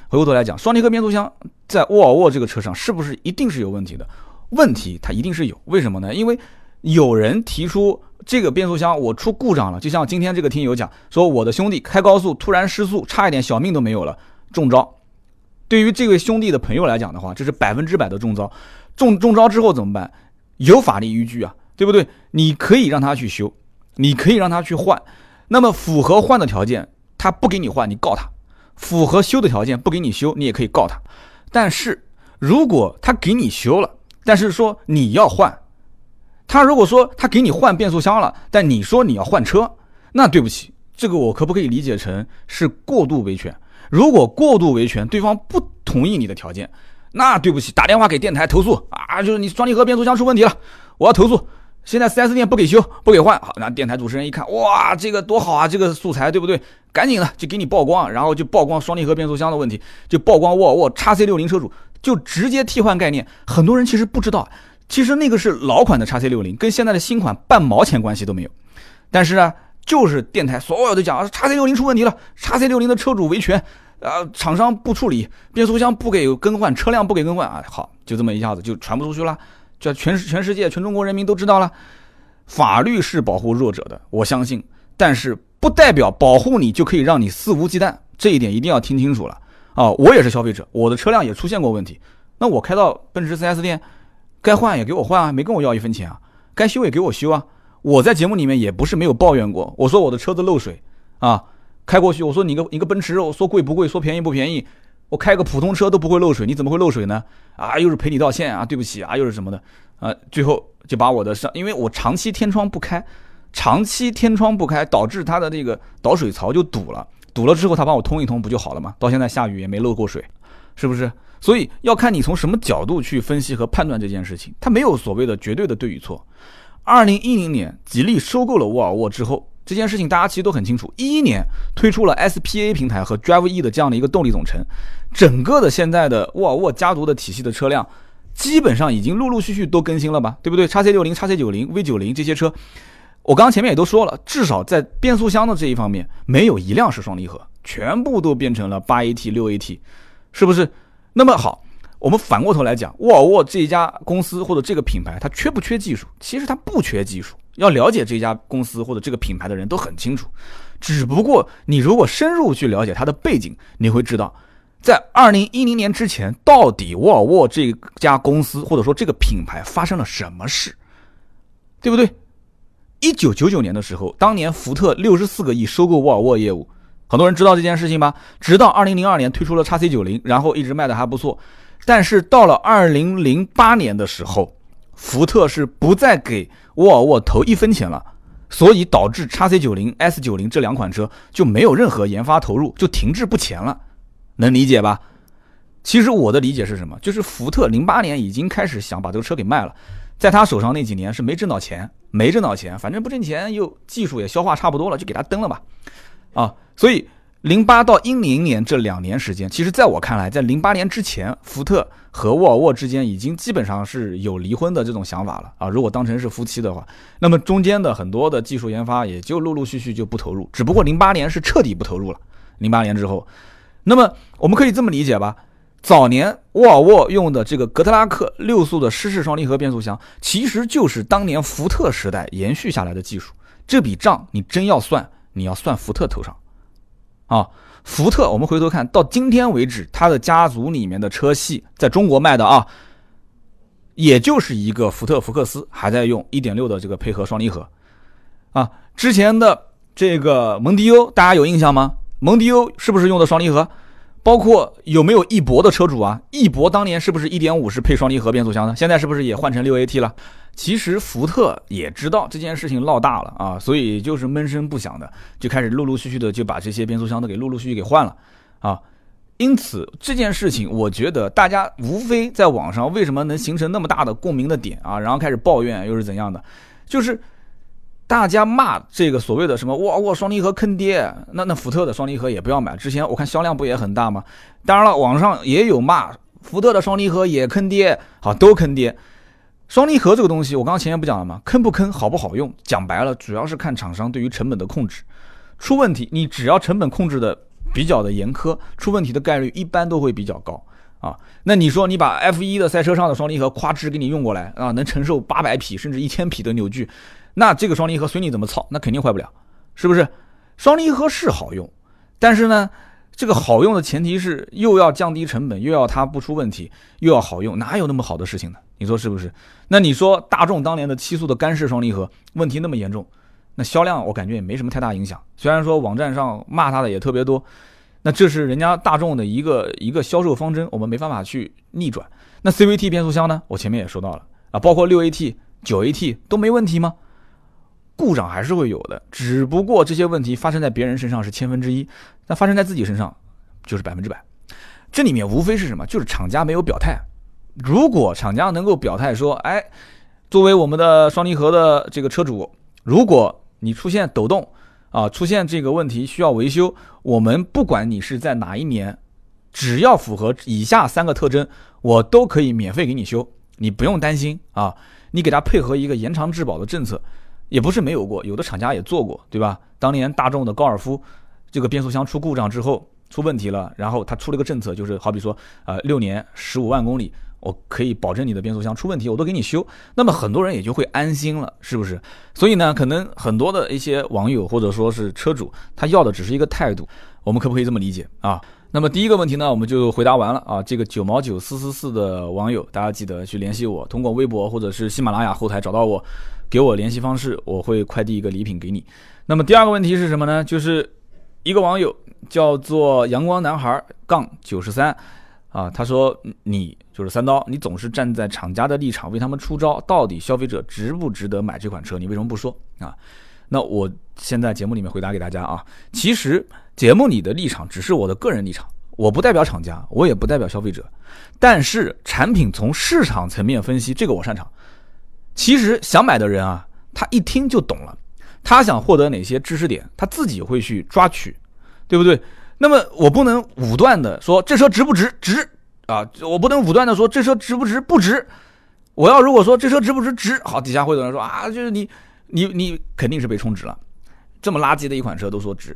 回过头来讲，双离合变速箱在沃尔沃这个车上是不是一定是有问题的？问题它一定是有，为什么呢？因为有人提出这个变速箱我出故障了，就像今天这个听友讲说，我的兄弟开高速突然失速，差一点小命都没有了，中招。对于这位兄弟的朋友来讲的话，这是百分之百的中招。中中招之后怎么办？有法律依据啊，对不对？你可以让他去修，你可以让他去换。”那么符合换的条件，他不给你换，你告他；符合修的条件不给你修，你也可以告他。但是如果他给你修了，但是说你要换，他如果说他给你换变速箱了，但你说你要换车，那对不起，这个我可不可以理解成是过度维权？如果过度维权，对方不同意你的条件，那对不起，打电话给电台投诉啊，就是你双离合变速箱出问题了，我要投诉。现在 4S 店不给修，不给换，好，那电台主持人一看，哇，这个多好啊，这个素材对不对？赶紧的就给你曝光，然后就曝光双离合变速箱的问题，就曝光沃尔沃 x C 六零车主就直接替换概念。很多人其实不知道，其实那个是老款的 x C 六零，跟现在的新款半毛钱关系都没有。但是呢，就是电台所有的讲啊 x C 六零出问题了，x C 六零的车主维权，啊，厂商不处理，变速箱不给更换，车辆不给更换啊，好，就这么一下子就传不出去了。就全全世界全中国人民都知道了，法律是保护弱者的，我相信，但是不代表保护你就可以让你肆无忌惮，这一点一定要听清楚了啊！我也是消费者，我的车辆也出现过问题，那我开到奔驰 4S 店，该换也给我换啊，没跟我要一分钱啊，该修也给我修啊。我在节目里面也不是没有抱怨过，我说我的车子漏水啊，开过去我说你个你个奔驰，我说贵不贵，说便宜不便宜。我开个普通车都不会漏水，你怎么会漏水呢？啊，又是赔礼道歉啊，对不起啊，又是什么的啊？最后就把我的上，因为我长期天窗不开，长期天窗不开导致它的那个导水槽就堵了，堵了之后他帮我通一通不就好了吗？到现在下雨也没漏过水，是不是？所以要看你从什么角度去分析和判断这件事情，它没有所谓的绝对的对与错。二零一零年，吉利收购了沃尔沃之后。这件事情大家其实都很清楚，一一年推出了 SPA 平台和 Drive E 的这样的一个动力总成，整个的现在的沃尔沃家族的体系的车辆，基本上已经陆陆续续都更新了吧，对不对？叉 C 六零、叉 C 九零、V 九零这些车，我刚刚前面也都说了，至少在变速箱的这一方面，没有一辆是双离合，全部都变成了八 AT、六 AT，是不是？那么好。我们反过头来讲，沃尔沃这一家公司或者这个品牌，它缺不缺技术？其实它不缺技术。要了解这家公司或者这个品牌的人都很清楚。只不过你如果深入去了解它的背景，你会知道，在二零一零年之前，到底沃尔沃这家公司或者说这个品牌发生了什么事，对不对？一九九九年的时候，当年福特六十四个亿收购沃尔沃业务，很多人知道这件事情吧？直到二零零二年推出了叉 C 九零，然后一直卖的还不错。但是到了二零零八年的时候，福特是不再给沃尔沃投一分钱了，所以导致 x C 九零、S 九零这两款车就没有任何研发投入，就停滞不前了，能理解吧？其实我的理解是什么？就是福特零八年已经开始想把这个车给卖了，在他手上那几年是没挣到钱，没挣到钱，反正不挣钱又技术也消化差不多了，就给他登了吧，啊，所以。零八到一零年这两年时间，其实在我看来，在零八年之前，福特和沃尔沃之间已经基本上是有离婚的这种想法了啊。如果当成是夫妻的话，那么中间的很多的技术研发也就陆陆续续就不投入。只不过零八年是彻底不投入了。零八年之后，那么我们可以这么理解吧？早年沃尔沃用的这个格特拉克六速的湿式双离合变速箱，其实就是当年福特时代延续下来的技术。这笔账你真要算，你要算福特头上。啊，福特，我们回头看到今天为止，它的家族里面的车系在中国卖的啊，也就是一个福特福克斯还在用1.6的这个配合双离合，啊，之前的这个蒙迪欧，大家有印象吗？蒙迪欧是不是用的双离合？包括有没有翼博的车主啊？翼博当年是不是一点五是配双离合变速箱的？现在是不是也换成六 AT 了？其实福特也知道这件事情闹大了啊，所以就是闷声不响的，就开始陆陆续续的就把这些变速箱都给陆陆续续给换了啊。因此这件事情，我觉得大家无非在网上为什么能形成那么大的共鸣的点啊，然后开始抱怨又是怎样的，就是。大家骂这个所谓的什么沃尔沃双离合坑爹，那那福特的双离合也不要买。之前我看销量不也很大吗？当然了，网上也有骂福特的双离合也坑爹，好都坑爹。双离合这个东西，我刚刚前面不讲了吗？坑不坑，好不好用？讲白了，主要是看厂商对于成本的控制。出问题，你只要成本控制的比较的严苛，出问题的概率一般都会比较高啊。那你说你把 F 一的赛车上的双离合夸哧给你用过来啊，能承受八百匹甚至一千匹的扭矩？那这个双离合随你怎么操，那肯定坏不了，是不是？双离合是好用，但是呢，这个好用的前提是又要降低成本，又要它不出问题，又要好用，哪有那么好的事情呢？你说是不是？那你说大众当年的七速的干式双离合问题那么严重，那销量我感觉也没什么太大影响。虽然说网站上骂它的也特别多，那这是人家大众的一个一个销售方针，我们没办法去逆转。那 CVT 变速箱呢？我前面也说到了啊，包括六 AT、九 AT 都没问题吗？故障还是会有的，只不过这些问题发生在别人身上是千分之一，那发生在自己身上就是百分之百。这里面无非是什么？就是厂家没有表态。如果厂家能够表态说，哎，作为我们的双离合的这个车主，如果你出现抖动啊，出现这个问题需要维修，我们不管你是在哪一年，只要符合以下三个特征，我都可以免费给你修，你不用担心啊。你给他配合一个延长质保的政策。也不是没有过，有的厂家也做过，对吧？当年大众的高尔夫，这个变速箱出故障之后出问题了，然后他出了个政策，就是好比说，呃，六年十五万公里，我可以保证你的变速箱出问题，我都给你修。那么很多人也就会安心了，是不是？所以呢，可能很多的一些网友或者说是车主，他要的只是一个态度，我们可不可以这么理解啊？那么第一个问题呢，我们就回答完了啊。这个九毛九四四四的网友，大家记得去联系我，通过微博或者是喜马拉雅后台找到我。给我联系方式，我会快递一个礼品给你。那么第二个问题是什么呢？就是一个网友叫做阳光男孩杠九十三啊，他说你就是三刀，你总是站在厂家的立场为他们出招，到底消费者值不值得买这款车？你为什么不说啊？那我现在节目里面回答给大家啊，其实节目里的立场只是我的个人立场，我不代表厂家，我也不代表消费者，但是产品从市场层面分析，这个我擅长。其实想买的人啊，他一听就懂了，他想获得哪些知识点，他自己会去抓取，对不对？那么我不能武断的说这车值不值，值啊！我不能武断的说这车值不值，不值。我要如果说这车值不值，值，好，底下会有人说啊，就是你，你，你肯定是被充值了，这么垃圾的一款车都说值。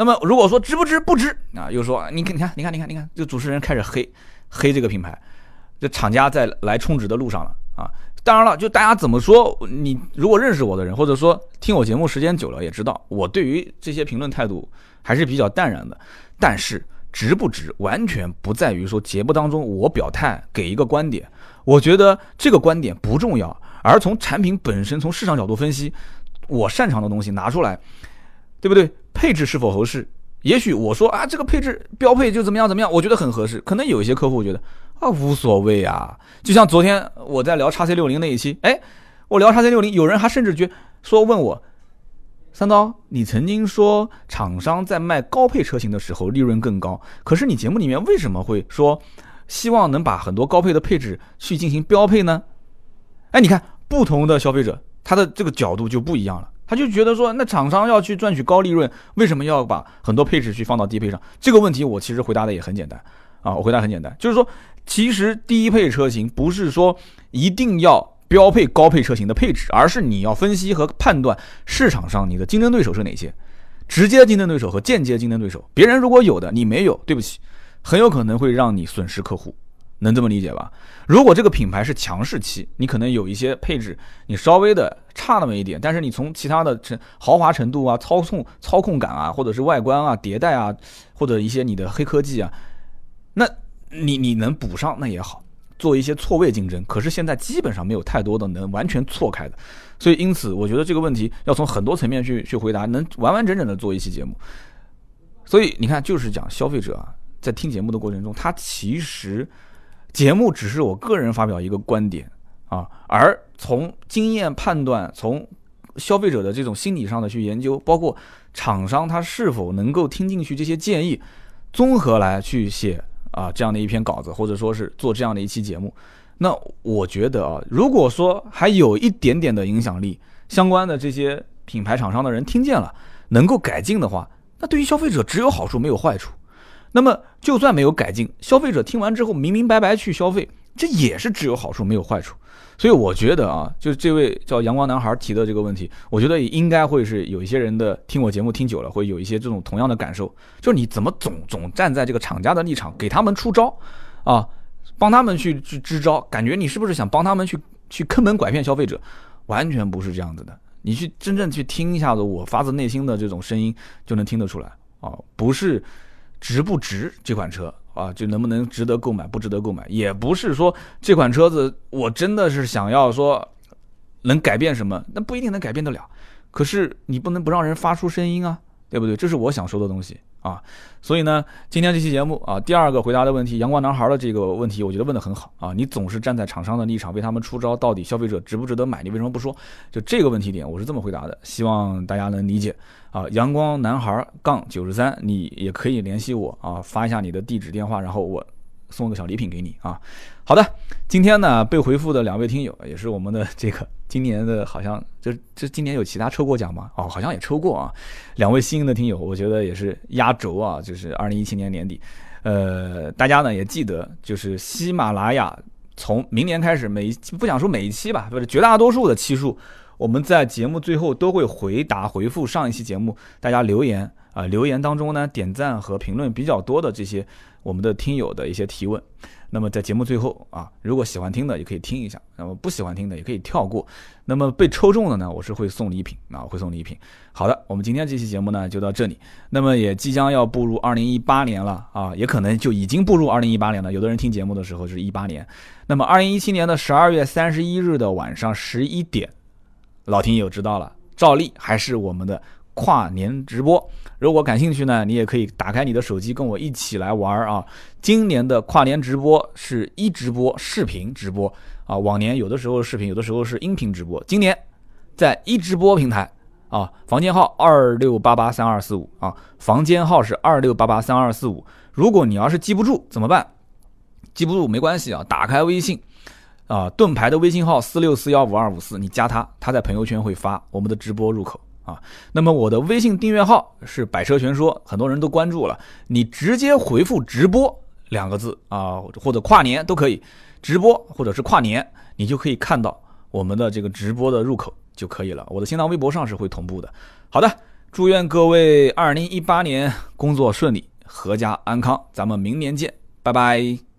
那么如果说值不值，不值啊，又说你看，你看，你看，你看，你看，这主持人开始黑黑这个品牌，这厂家在来充值的路上了啊。当然了，就大家怎么说，你如果认识我的人，或者说听我节目时间久了，也知道我对于这些评论态度还是比较淡然的。但是值不值，完全不在于说节目当中我表态给一个观点，我觉得这个观点不重要，而从产品本身，从市场角度分析，我擅长的东西拿出来，对不对？配置是否合适？也许我说啊，这个配置标配就怎么样怎么样，我觉得很合适。可能有一些客户觉得。啊，无所谓啊！就像昨天我在聊叉 C 六零那一期，哎，我聊叉 C 六零，有人还甚至觉说问我，三刀，你曾经说厂商在卖高配车型的时候利润更高，可是你节目里面为什么会说希望能把很多高配的配置去进行标配呢？哎，你看不同的消费者他的这个角度就不一样了，他就觉得说那厂商要去赚取高利润，为什么要把很多配置去放到低配上？这个问题我其实回答的也很简单啊，我回答很简单，就是说。其实低配车型不是说一定要标配高配车型的配置，而是你要分析和判断市场上你的竞争对手是哪些，直接竞争对手和间接竞争对手。别人如果有的你没有，对不起，很有可能会让你损失客户，能这么理解吧？如果这个品牌是强势期，你可能有一些配置你稍微的差那么一点，但是你从其他的成豪华程度啊、操控操控感啊，或者是外观啊、迭代啊，或者一些你的黑科技啊，那。你你能补上那也好，做一些错位竞争，可是现在基本上没有太多的能完全错开的，所以因此我觉得这个问题要从很多层面去去回答，能完完整整的做一期节目。所以你看，就是讲消费者啊，在听节目的过程中，他其实节目只是我个人发表一个观点啊，而从经验判断，从消费者的这种心理上的去研究，包括厂商他是否能够听进去这些建议，综合来去写啊这样的一篇稿子，或者说是做这样的一期节目。那我觉得啊，如果说还有一点点的影响力，相关的这些品牌厂商的人听见了，能够改进的话。那对于消费者只有好处没有坏处，那么就算没有改进，消费者听完之后明明白白去消费，这也是只有好处没有坏处。所以我觉得啊，就这位叫阳光男孩提的这个问题，我觉得也应该会是有一些人的听我节目听久了，会有一些这种同样的感受，就是你怎么总总站在这个厂家的立场给他们出招啊，帮他们去去支招，感觉你是不是想帮他们去去坑蒙拐骗消费者？完全不是这样子的。你去真正去听一下子我发自内心的这种声音，就能听得出来啊，不是值不值这款车啊，就能不能值得购买，不值得购买，也不是说这款车子我真的是想要说能改变什么，那不一定能改变得了。可是你不能不让人发出声音啊，对不对？这是我想说的东西。啊，所以呢，今天这期节目啊，第二个回答的问题，阳光男孩的这个问题，我觉得问的很好啊。你总是站在厂商的立场为他们出招，到底消费者值不值得买？你为什么不说？就这个问题点，我是这么回答的，希望大家能理解啊。阳光男孩杠九十三，你也可以联系我啊，发一下你的地址电话，然后我。送个小礼品给你啊！好的，今天呢被回复的两位听友也是我们的这个今年的，好像这这今年有其他抽过奖吗？哦，好像也抽过啊。两位新的听友，我觉得也是压轴啊，就是二零一七年年底，呃，大家呢也记得，就是喜马拉雅从明年开始，每一不想说每一期吧，不是绝大多数的期数，我们在节目最后都会回答回复上一期节目大家留言啊，留言当中呢点赞和评论比较多的这些。我们的听友的一些提问，那么在节目最后啊，如果喜欢听的也可以听一下，那么不喜欢听的也可以跳过。那么被抽中的呢，我是会送礼品啊，会送礼品。好的，我们今天这期节目呢就到这里，那么也即将要步入二零一八年了啊，也可能就已经步入二零一八年了。有的人听节目的时候是一八年，那么二零一七年的十二月三十一日的晚上十一点，老听友知道了，照例还是我们的。跨年直播，如果感兴趣呢，你也可以打开你的手机跟我一起来玩啊！今年的跨年直播是一直播视频直播啊，往年有的时候视频，有的时候是音频直播。今年在一直播平台啊，房间号二六八八三二四五啊，房间号是二六八八三二四五。如果你要是记不住怎么办？记不住没关系啊，打开微信啊，盾牌的微信号四六四幺五二五四，你加他，他在朋友圈会发我们的直播入口。啊，那么我的微信订阅号是百车全说，很多人都关注了。你直接回复“直播”两个字啊，或者跨年都可以，直播或者是跨年，你就可以看到我们的这个直播的入口就可以了。我的新浪微博上是会同步的。好的，祝愿各位二零一八年工作顺利，阖家安康，咱们明年见，拜拜。